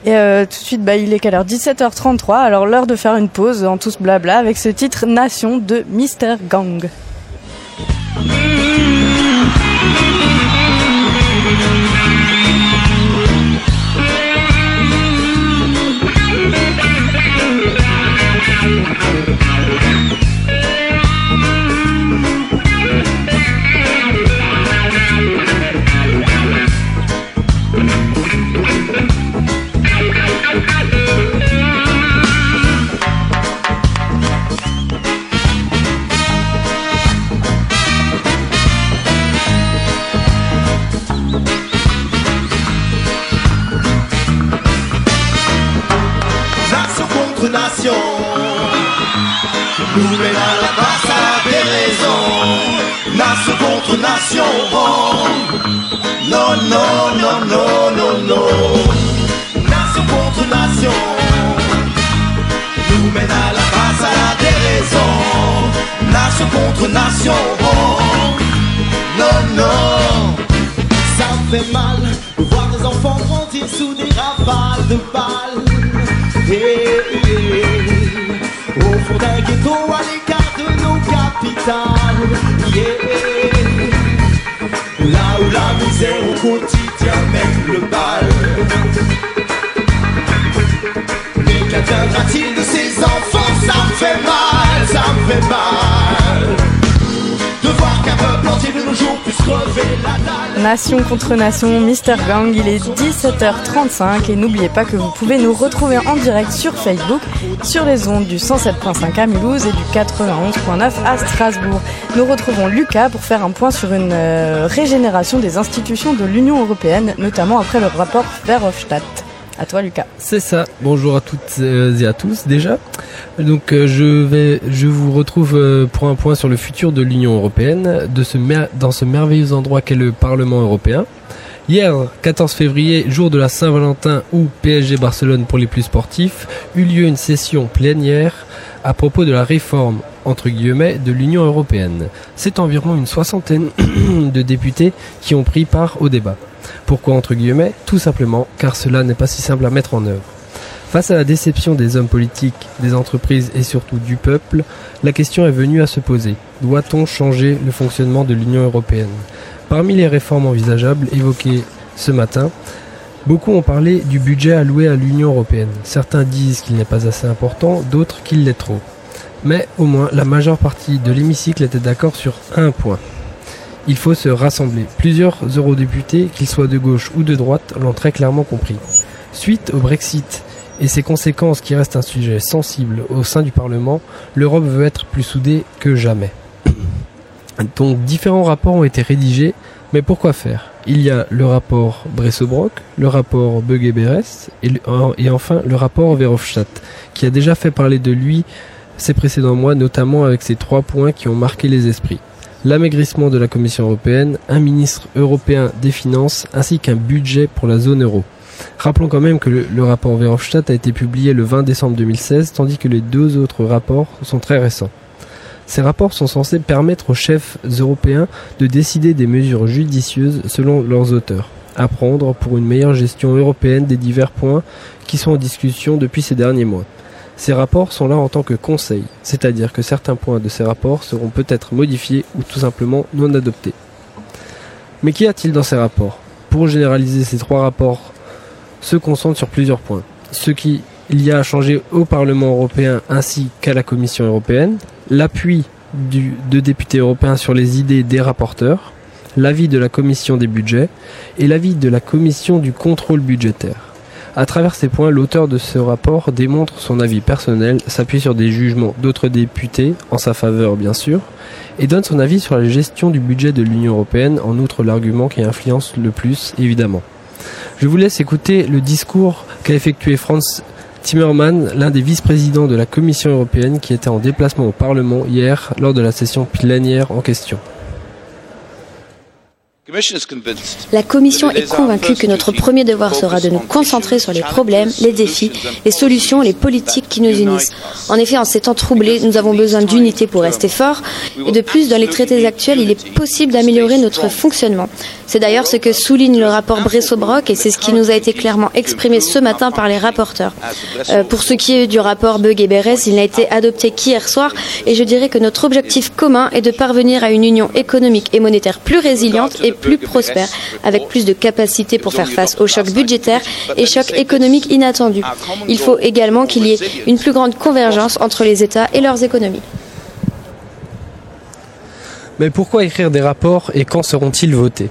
Et euh, tout de suite, bah, il est quelle heure? 17h33, alors l'heure de faire une pause en tous blabla avec ce titre Nation de Mister Gang. Nation non, non. Ça fait mal de voir des enfants grandir sous des rafales de balles. Au fond d'un ghetto à l'écart de nos capitales yeah. Là où la misère au quotidien mène le bal Qu'adviendra-t-il de ces enfants? Ça me fait mal, ça me fait mal Nation contre nation, Mister Gang, il est 17h35 et n'oubliez pas que vous pouvez nous retrouver en direct sur Facebook, sur les ondes du 107.5 à Mulhouse et du 91.9 à Strasbourg. Nous retrouvons Lucas pour faire un point sur une euh, régénération des institutions de l'Union Européenne, notamment après le rapport Verhofstadt. À toi Lucas. C'est ça. Bonjour à toutes euh, et à tous déjà. Donc euh, je vais, je vous retrouve euh, pour un point sur le futur de l'Union européenne, de ce dans ce merveilleux endroit qu'est le Parlement européen. Hier, 14 février, jour de la Saint-Valentin ou PSG Barcelone pour les plus sportifs, eut lieu une session plénière à propos de la réforme entre guillemets de l'Union européenne. C'est environ une soixantaine de députés qui ont pris part au débat. Pourquoi entre guillemets? Tout simplement car cela n'est pas si simple à mettre en œuvre. Face à la déception des hommes politiques, des entreprises et surtout du peuple, la question est venue à se poser. Doit-on changer le fonctionnement de l'Union européenne? Parmi les réformes envisageables évoquées ce matin, beaucoup ont parlé du budget alloué à l'Union européenne. Certains disent qu'il n'est pas assez important, d'autres qu'il l'est trop. Mais au moins, la majeure partie de l'hémicycle était d'accord sur un point. Il faut se rassembler. Plusieurs eurodéputés, qu'ils soient de gauche ou de droite, l'ont très clairement compris. Suite au Brexit et ses conséquences qui restent un sujet sensible au sein du Parlement, l'Europe veut être plus soudée que jamais. Donc différents rapports ont été rédigés, mais pourquoi faire? Il y a le rapport Bressobrock, le rapport Böge-Berès et, et enfin le rapport Verhofstadt, qui a déjà fait parler de lui ces précédents mois, notamment avec ces trois points qui ont marqué les esprits. L'amaigrissement de la Commission européenne, un ministre européen des Finances ainsi qu'un budget pour la zone euro. Rappelons quand même que le, rapport Verhofstadt a été publié le 20 décembre 2016, tandis que les deux autres rapports sont très récents. Ces rapports sont censés permettre aux chefs européens de décider des mesures judicieuses selon leurs auteurs, à prendre pour une meilleure gestion européenne des divers points qui sont en discussion depuis ces derniers mois. Ces rapports sont là en tant que conseil, c'est-à-dire que certains points de ces rapports seront peut-être modifiés ou tout simplement non adoptés. Mais qu'y a-t-il dans ces rapports? Pour généraliser ces trois rapports se concentre sur plusieurs points. Ce qu'il y a à changer au Parlement européen ainsi qu'à la Commission européenne, l'appui de députés européens sur les idées des rapporteurs, l'avis de la Commission des budgets et l'avis de la Commission du contrôle budgétaire. À travers ces points, l'auteur de ce rapport démontre son avis personnel, s'appuie sur des jugements d'autres députés, en sa faveur bien sûr, et donne son avis sur la gestion du budget de l'Union européenne, en outre l'argument qui influence le plus, évidemment. Je vous laisse écouter le discours qu'a effectué Franz Timmermans, l'un des vice-présidents de la Commission européenne qui était en déplacement au Parlement hier lors de la session plénière en question. La Commission est convaincue que notre premier devoir sera de nous concentrer sur les problèmes, les défis, les solutions, les politiques qui nous unissent. En effet, en ces temps troublés, nous avons besoin d'unité pour rester forts. Et de plus, dans les traités actuels, il est possible d'améliorer notre fonctionnement. C'est d'ailleurs ce que souligne le rapport Bresso-Brock et c'est ce qui nous a été clairement exprimé ce matin par les rapporteurs. Euh, pour ce qui est du rapport Bug et Berès, il n'a été adopté qu'hier soir et je dirais que notre objectif commun est de parvenir à une union économique et monétaire plus résiliente et plus prospère, avec plus de capacités pour faire face aux chocs budgétaires et chocs économiques inattendus. Il faut également qu'il y ait une plus grande convergence entre les États et leurs économies. Mais pourquoi écrire des rapports et quand seront-ils votés?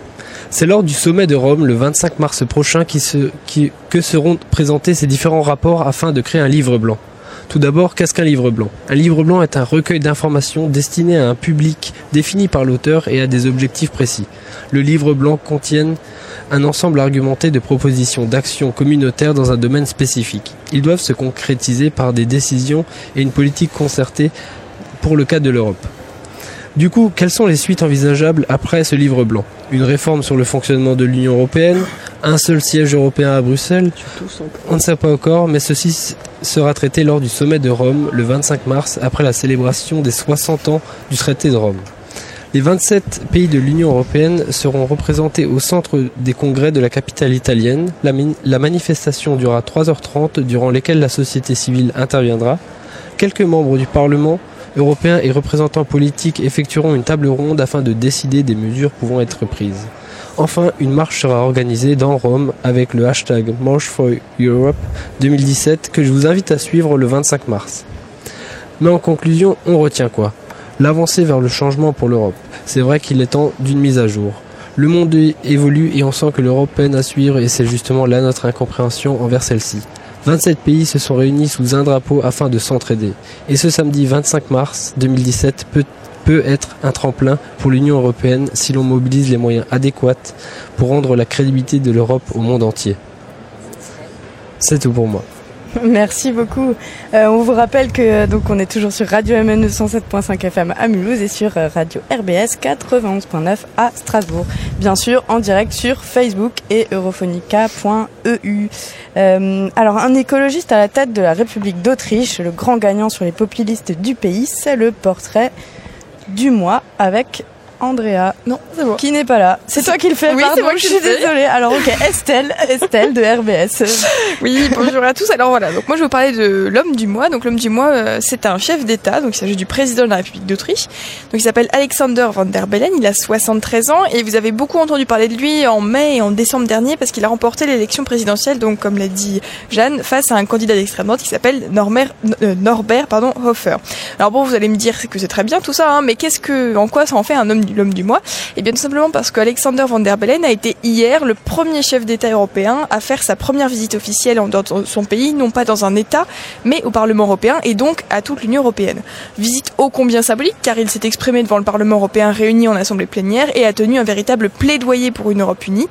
C'est lors du sommet de Rome le 25 mars prochain que seront présentés ces différents rapports afin de créer un livre blanc. Tout d'abord, qu'est-ce qu'un livre blanc Un livre blanc est un recueil d'informations destiné à un public défini par l'auteur et à des objectifs précis. Le livre blanc contient un ensemble argumenté de propositions d'actions communautaires dans un domaine spécifique. Ils doivent se concrétiser par des décisions et une politique concertée pour le cas de l'Europe. Du coup, quelles sont les suites envisageables après ce livre blanc? Une réforme sur le fonctionnement de l'Union européenne Un seul siège européen à Bruxelles On ne sait pas encore, mais ceci sera traité lors du sommet de Rome le 25 mars après la célébration des 60 ans du traité de Rome. Les 27 pays de l'Union européenne seront représentés au centre des congrès de la capitale italienne. La manifestation durera 3h30 durant lesquelles la société civile interviendra. Quelques membres du Parlement européens et représentants politiques effectueront une table ronde afin de décider des mesures pouvant être prises. Enfin, une marche sera organisée dans Rome avec le hashtag March for Europe 2017 que je vous invite à suivre le 25 mars. Mais en conclusion, on retient quoi? L'avancée vers le changement pour l'Europe. C'est vrai qu'il est temps d'une mise à jour. Le monde évolue et on sent que l'Europe peine à suivre et c'est justement là notre incompréhension envers celle-ci. 27 pays se sont réunis sous un drapeau afin de s'entraider. Et ce samedi 25 mars 2017 peut, peut être un tremplin pour l'Union européenne si l'on mobilise les moyens adéquats pour rendre la crédibilité de l'Europe au monde entier. C'est tout pour moi. Merci beaucoup. Euh, on vous rappelle que donc on est toujours sur Radio MN 107.5 FM à Mulhouse et sur euh, Radio RBS 91.9 à Strasbourg. Bien sûr, en direct sur Facebook et europhonica.eu. Euh, alors, un écologiste à la tête de la République d'Autriche, le grand gagnant sur les populistes du pays, c'est le portrait du mois avec Andrea. Non, c'est moi. Qui n'est pas là. C'est toi qui le fais, Oui, c'est moi qui je suis désolée. Alors, ok, Estelle, Estelle de RBS. Oui, bonjour à tous. Alors voilà, donc moi je vais vous parler de l'homme du mois. Donc l'homme du mois, euh, c'est un chef d'État, donc il s'agit du président de la République d'Autriche. Donc il s'appelle Alexander van der Bellen, il a 73 ans et vous avez beaucoup entendu parler de lui en mai et en décembre dernier parce qu'il a remporté l'élection présidentielle, donc comme l'a dit Jeanne, face à un candidat d'extrême droite qui s'appelle Norbert, euh, Norbert pardon, Hofer. Alors bon, vous allez me dire que c'est très bien tout ça, hein, mais qu'est-ce que, en quoi ça en fait un homme, du- l'homme du mois Eh bien tout simplement parce qu'Alexander van der Bellen a été hier le premier chef d'État européen à faire sa première visite officielle dans son pays, non pas dans un État, mais au Parlement européen et donc à toute l'Union européenne. Visite ô combien symbolique car il s'est exprimé devant le Parlement européen réuni en assemblée plénière et a tenu un véritable plaidoyer pour une Europe unie.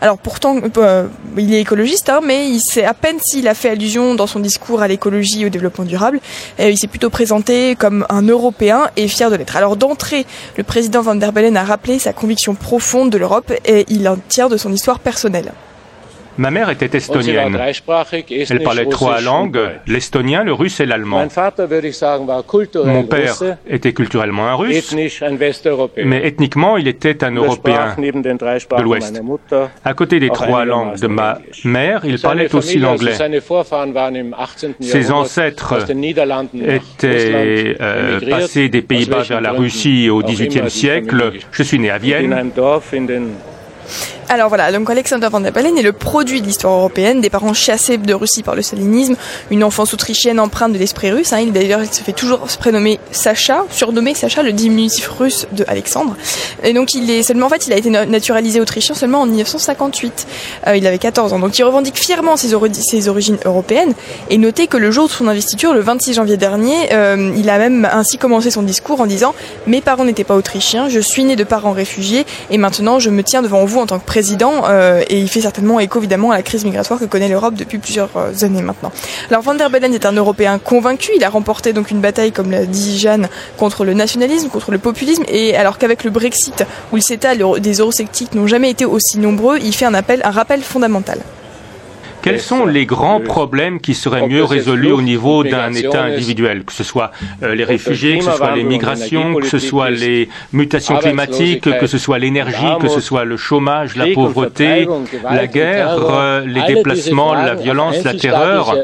Alors pourtant, euh, il est écologiste, hein, mais il sait à peine s'il a fait allusion dans son discours à l'écologie et au développement durable. Euh, il s'est plutôt présenté comme un Européen et fier de l'être. Alors d'entrée, le président Van der Bellen a rappelé sa conviction profonde de l'Europe et il en tire de son histoire personnelle. Ma mère était estonienne. Elle parlait trois langues, l'estonien, le russe et l'allemand. Mon père était culturellement un russe, mais ethniquement, il était un Européen de l'Ouest. À côté des trois langues de ma mère, il parlait aussi l'anglais. Ses ancêtres étaient euh, passés des Pays-Bas vers la Russie au XVIIIe siècle. Je suis né à Vienne. Alors voilà, donc Alexander Van der Bellen est le produit de l'histoire européenne, des parents chassés de Russie par le stalinisme, une enfance autrichienne empreinte de l'esprit russe. Hein. Il d'ailleurs il se fait toujours se prénommer Sacha, surnommé Sacha, le diminutif russe de Alexandre. Et donc il est seulement en fait il a été na- naturalisé autrichien seulement en 1958. Euh, il avait 14 ans, donc il revendique fièrement ses origines européennes. Et notez que le jour de son investiture, le 26 janvier dernier, euh, il a même ainsi commencé son discours en disant mes parents n'étaient pas autrichiens, je suis né de parents réfugiés et maintenant je me tiens devant vous en tant que président euh, et il fait certainement écho évidemment à la crise migratoire que connaît l'Europe depuis plusieurs euh, années maintenant. Alors Van der Bellen est un Européen convaincu, il a remporté donc une bataille comme l'a dit Jeanne contre le nationalisme, contre le populisme et alors qu'avec le Brexit où il s'étale des eurosceptiques n'ont jamais été aussi nombreux, il fait un appel un rappel fondamental. Quels sont les grands problèmes qui seraient mieux résolus au niveau d'un État individuel, que ce soit euh, les réfugiés, que ce soit les migrations, que ce soit les mutations climatiques, que ce soit l'énergie, que ce soit le chômage, la pauvreté, la guerre, euh, les déplacements, la violence, la terreur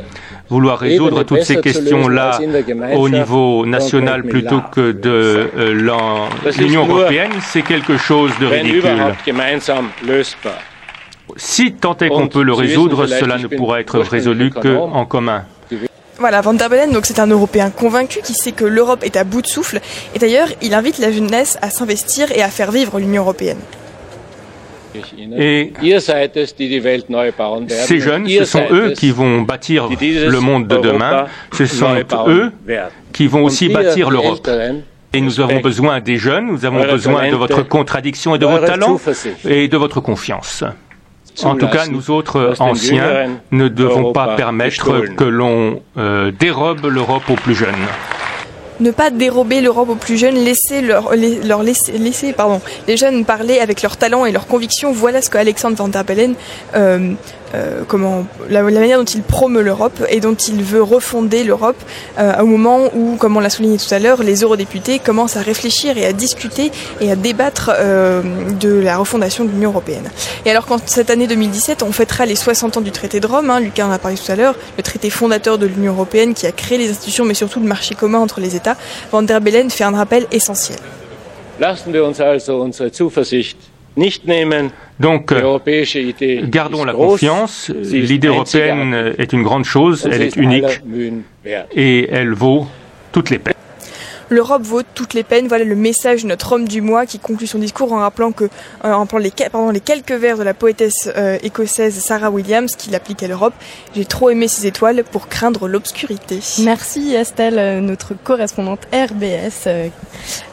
vouloir résoudre toutes ces questions-là au niveau national plutôt que de euh, l'Union européenne, c'est quelque chose de ridicule. Si tant est qu'on peut le résoudre, cela ne pourra être résolu que en commun. Voilà, Van der Bellen, donc c'est un Européen convaincu qui sait que l'Europe est à bout de souffle. Et d'ailleurs, il invite la jeunesse à s'investir et à faire vivre l'Union européenne. Et ces jeunes, ce sont eux qui vont bâtir le monde de demain, ce sont eux qui vont aussi bâtir l'Europe. Et nous avons besoin des jeunes, nous avons besoin de votre contradiction et de vos talents et de votre confiance. En tout cas, nous autres anciens ne devons pas permettre que l'on euh, dérobe l'Europe aux plus jeunes. Ne pas dérober l'Europe aux plus jeunes, laisser leur, laisser, laisser pardon, les jeunes parler avec leurs talents et leurs convictions. Voilà ce que Alexandre Van der Bellen euh, comment la, manière dont il promeut l'Europe et dont il veut refonder l'Europe au moment où, comme on l'a souligné tout à l'heure, les eurodéputés commencent à réfléchir et à discuter et à débattre de la refondation de l'Union européenne. Et alors quand cette année 2017, on fêtera les 60 ans du traité de Rome, hein, Lucas en a parlé tout à l'heure, le traité fondateur de l'Union européenne qui a créé les institutions mais surtout le marché commun entre les États, Van der Bellen fait un rappel essentiel. Donc, gardons la confiance. L'idée européenne est une grande chose, elle est unique. Et elle vaut toutes les peines. L'Europe vaut toutes les peines. Voilà le message de notre homme du mois qui conclut son discours en rappelant que, euh, en rappelant les, pardon, les quelques vers de la poétesse euh, écossaise Sarah Williams qui l'applique à l'Europe. J'ai trop aimé ces étoiles pour craindre l'obscurité. Merci Estelle, euh, notre correspondante RBS.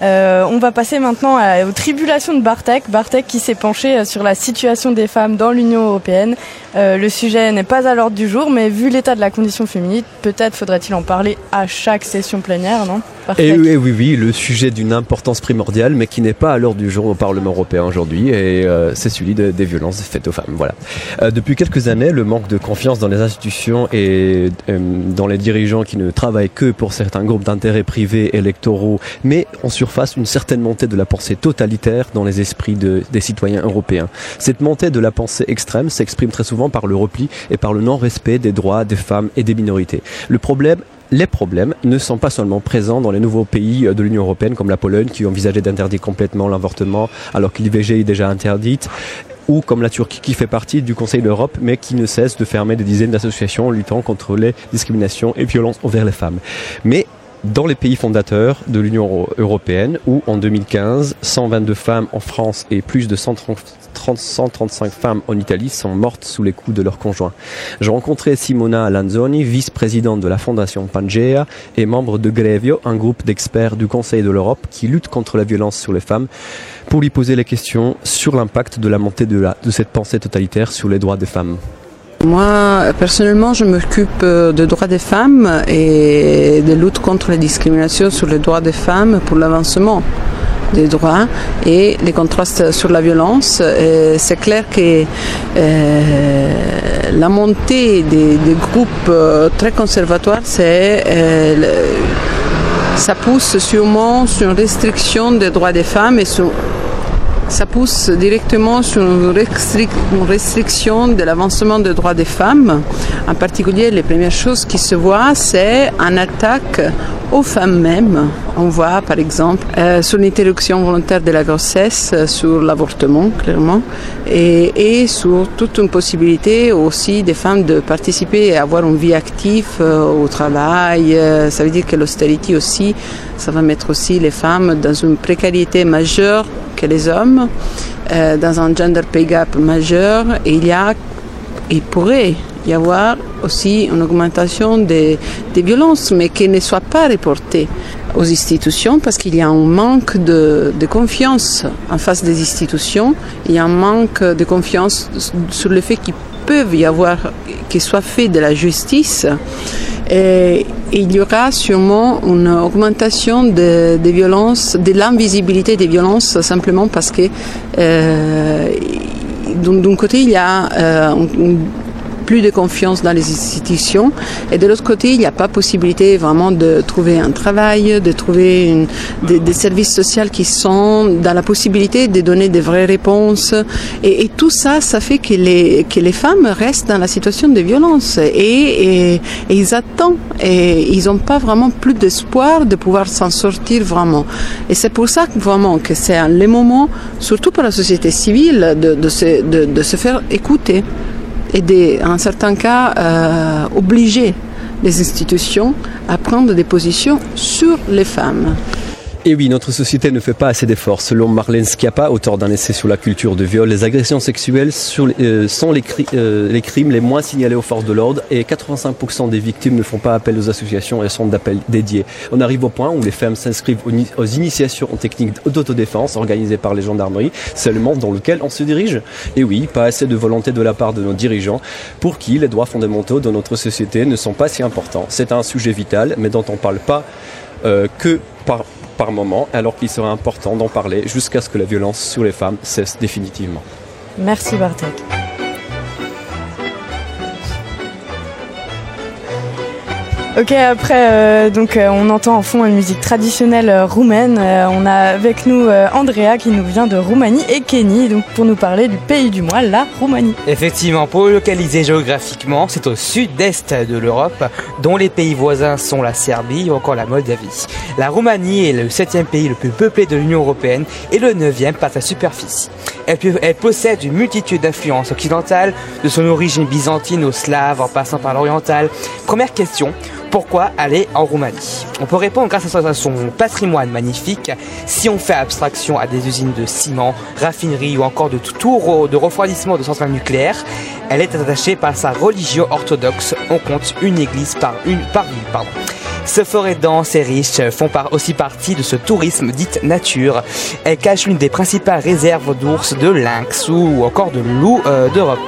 on va passer maintenant aux tribulations de Bartek. Bartek qui s'est penché sur la situation des femmes dans l'Union européenne. le sujet n'est pas à l'ordre du jour, mais vu l'état de la condition féminine, peut-être faudrait-il en parler à chaque session plénière, non? Et oui, oui, oui, le sujet d'une importance primordiale, mais qui n'est pas à l'ordre du jour au Parlement européen aujourd'hui, et euh, c'est celui des violences faites aux femmes. Voilà. Euh, depuis quelques années, le manque de confiance dans les institutions et euh, dans les dirigeants qui ne travaillent que pour certains groupes d'intérêts privés électoraux, mais en surface une certaine montée de la pensée totalitaire dans les esprits de, des citoyens européens. Cette montée de la pensée extrême s'exprime très souvent par le repli et par le non-respect des droits des femmes et des minorités. Le problème les problèmes ne sont pas seulement présents dans les nouveaux pays de l'Union européenne comme la Pologne qui envisageait d'interdire complètement l'avortement alors que l'IVG est déjà interdite ou comme la Turquie qui fait partie du Conseil d'Europe mais qui ne cesse de fermer des dizaines d'associations luttant contre les discriminations et violences envers les femmes. Dans les pays fondateurs de l'Union européenne où en 2015, 122 femmes en France et plus de 135 femmes en Italie sont mortes sous les coups de leurs conjoints. J'ai rencontré Simona Lanzoni, vice-présidente de la Fondation Pangea et membre de Grevio, un groupe d'experts du Conseil de l'Europe qui lutte contre la violence sur les femmes, pour lui poser les questions sur l'impact de la montée de cette pensée totalitaire sur les droits des femmes. Moi, personnellement, je m'occupe euh, des droits des femmes et de lutte contre les discriminations sur les droits des femmes pour l'avancement des droits et les contrastes sur la violence. C'est clair que euh, la montée des, groupes euh, très conservatoires, c'est ça pousse sûrement sur une restriction des droits des femmes et sur ça pousse directement sur une, restriction de l'avancement des droits des femmes. En particulier, les premières choses qui se voient, c'est une attaque aux femmes mêmes. On voit par exemple euh, sur l'interruption volontaire de la grossesse, euh, sur l'avortement clairement, et, sur toute une possibilité aussi des femmes de participer et avoir une vie active euh, au travail. ça veut dire que l'austérité aussi, ça va mettre aussi les femmes dans une précarité majeure que les hommes, dans un gender pay gap majeur. Et il y a, il pourrait y avoir aussi une augmentation des, violences, mais qui ne soit pas reportée aux institutions parce qu'il y a un manque de, confiance en face des institutions, il y a un manque de confiance sur le fait qu'il peut y avoir, qu'il soit fait de la justice. Et il y aura sûrement une augmentation des de violences, de l'invisibilité des violences, simplement parce que euh, d'un côté, il y a euh, plus de confiance dans les institutions. Et de l'autre côté, il n'y a pas possibilité vraiment de trouver un travail, de trouver des, services sociaux qui sont dans la possibilité de donner des vraies réponses. Et, tout ça, ça fait que les, femmes restent dans la situation de violence. Et, ils attendent. Et ils n'ont pas vraiment plus d'espoir de pouvoir s'en sortir vraiment. Et c'est pour ça que vraiment que c'est le moment, surtout pour la société civile, de se faire écouter et en certains cas euh, obliger les institutions à prendre des positions sur les femmes. Et oui, notre société ne fait pas assez d'efforts. Selon Marlène Schiappa, auteur d'un essai sur la culture de viol, les agressions sexuelles euh, sont euh, les, crimes les moins signalés aux forces de l'ordre et 85% des victimes ne font pas appel aux associations et centres d'appel dédiés. On arrive au point où les femmes s'inscrivent aux, initiations en techniques d'autodéfense organisées par les gendarmeries, seulement dans lequel on se dirige. Et oui, pas assez de volonté de la part de nos dirigeants pour qui les droits fondamentaux de notre société ne sont pas si importants. C'est un sujet vital, mais dont on ne parle pas euh, que par par moment, alors qu'il serait important d'en parler jusqu'à ce que la violence sur les femmes cesse définitivement. Merci Bartek. Ok, après, euh, donc euh, on entend en fond une musique traditionnelle euh, roumaine. On a avec nous Andrea qui nous vient de Roumanie et Kenny, donc pour nous parler du pays du mois, la Roumanie. Effectivement, pour localiser géographiquement, c'est au sud-est de l'Europe, dont les pays voisins sont la Serbie ou encore la Moldavie. La Roumanie est le septième pays le plus peuplé de l'Union Européenne et le neuvième par sa superficie. Elle, elle possède une multitude d'influences occidentales, de son origine byzantine au slave en passant par l'oriental. Première question, pourquoi aller en Roumanie On peut répondre grâce à son patrimoine magnifique. Si on fait abstraction à des usines de ciment, raffineries ou encore de tours de refroidissement de centrales nucléaires, elle est attachée par sa religion orthodoxe. On compte une église par une par ville. Pardon. Ce forêt dense et riche font aussi partie de ce tourisme dit nature. Elle cache l'une des principales réserves d'ours, de lynx ou encore de loups euh, d'Europe.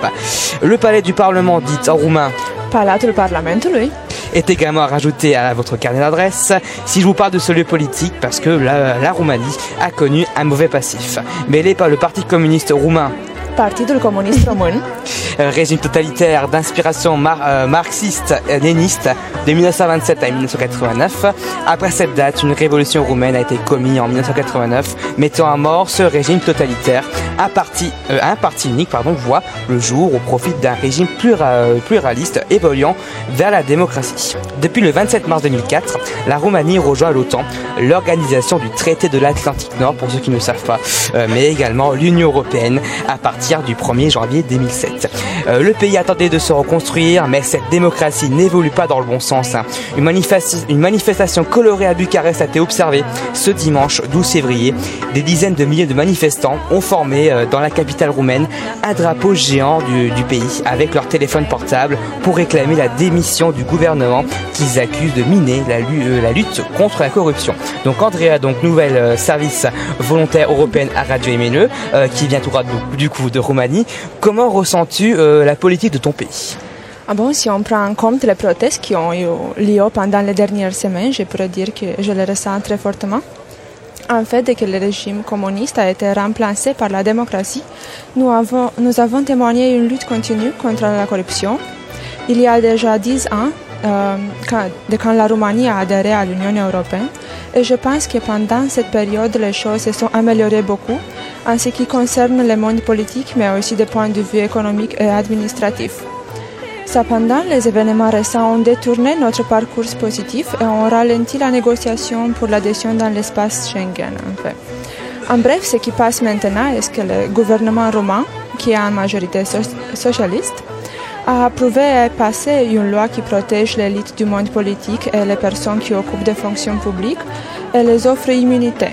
Le palais du Parlement, dit en roumain Palatul Parlamentului est également à rajouter à votre carnet d'adresse si je vous parle de ce lieu politique parce que la, la Roumanie a connu un mauvais passif. Mêlé par le Parti communiste roumain Partidul Comunist Român, euh, régime totalitaire d'inspiration euh, marxiste-léniste de 1927 à 1989. Après cette date, une révolution roumaine a été commise en 1989, mettant à mort ce régime totalitaire. Un parti, euh, un parti unique pardon, voit le jour au profit d'un régime plura- euh, pluraliste évoluant vers la démocratie. Depuis le 27 mars 2004, la Roumanie rejoint l'OTAN, l'organisation du traité de l'Atlantique Nord pour ceux qui ne savent pas, euh, mais également l'Union européenne à partir du 1er janvier 2007. Euh, le pays attendait de se reconstruire, mais cette démocratie n'évolue pas dans le bon sens. hein. Une, manifestation colorée à Bucarest a été observée ce dimanche 12 février. Des dizaines de milliers de manifestants ont formé euh, dans la capitale roumaine un drapeau géant du, pays avec leur téléphone portable pour réclamer la démission du gouvernement qu'ils accusent de miner la, euh, lutte contre la corruption. Donc Andrea, donc nouvelle service volontaire européenne à Radio MNE, qui vient tout droit du coup de Roumanie. Comment ressens-tu euh, la politique de ton pays? Ah bon, si on prend en compte les protestes qui ont eu lieu pendant les dernières semaines, je pourrais dire que je les ressens très fortement. En fait, dès que le régime communiste a été remplacé par la démocratie, nous avons, nous avons témoigné une lutte continue contre la corruption. Il y a déjà dix ans, euh, de quand la Roumanie a adhéré à l'Union européenne, et je pense que pendant cette période, les choses se sont améliorées beaucoup en ce qui concerne le monde politique, mais aussi des points de vue économiques et administratifs. Cependant, les événements récents ont détourné notre parcours positif et ont ralenti la négociation pour l'adhésion dans l'espace Schengen. En, bref, ce qui passe maintenant est que le gouvernement roumain, qui est en majorité so- socialiste, a approuvé et passé une loi qui protège l'élite du monde politique et les personnes qui occupent des fonctions publiques et les offre immunité.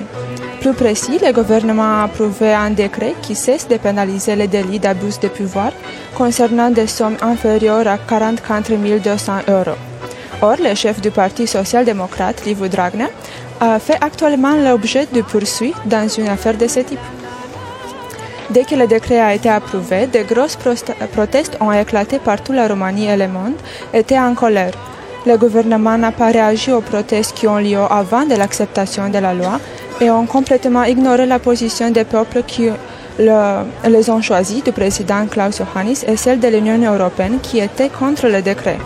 Plus précis, le gouvernement a approuvé un décret qui cesse de pénaliser les délits d'abus de pouvoir concernant des sommes inférieures à 44 200 euros. Or, le chef du Parti social-démocrate, Livu Dragnea, a fait actuellement l'objet de poursuites dans une affaire de ce type. Dès que le décret a été approuvé, de grosses protestes ont éclaté partout la Roumanie et le monde étaient en colère. Le gouvernement n'a pas réagi aux protestes qui ont lieu avant l'acceptation de la loi et ont complètement ignoré la position des peuples qui le- les ont choisis, du président Klaus Johannis et celle de l'Union européenne qui était contre le décret.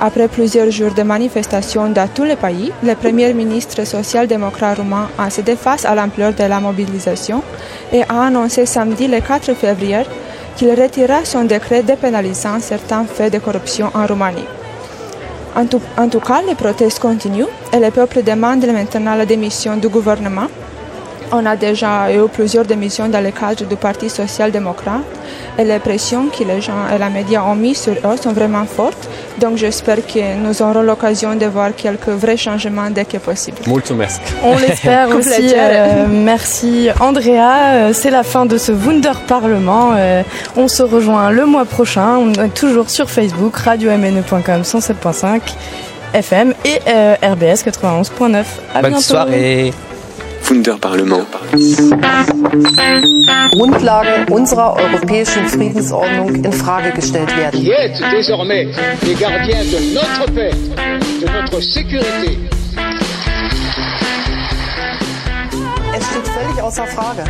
Après plusieurs jours de manifestations dans tous les pays, le Premier ministre social-démocrate roumain a cédé face à l'ampleur de la mobilisation et a annoncé samedi le 4 février qu'il retirera son décret dépénalisant certains faits de corruption en Roumanie. En tout, cas, les protestes continuent et le peuple demande maintenant la démission du gouvernement. On a déjà eu plusieurs démissions dans le cadre du Parti social-démocrate et les pressions que les gens et les médias ont mis sur eux sont vraiment fortes. Donc j'espère que nous aurons l'occasion de voir quelques vrais changements dès que possible. On l'espère aussi. Euh, merci Andrea. Euh, C'est la fin de ce Wunder Parlement. Euh, on se rejoint le mois prochain. On est toujours sur Facebook, radiomne.com 107.5 FM et euh, RBS 91.9. À Bonne bientôt. soirée. Wunderparlement. Grundlagen unserer europäischen Friedensordnung in Frage gestellt werden. qui êtes désormais les gardiens de notre paix, de notre sécurité. Es steht völlig außer Frage.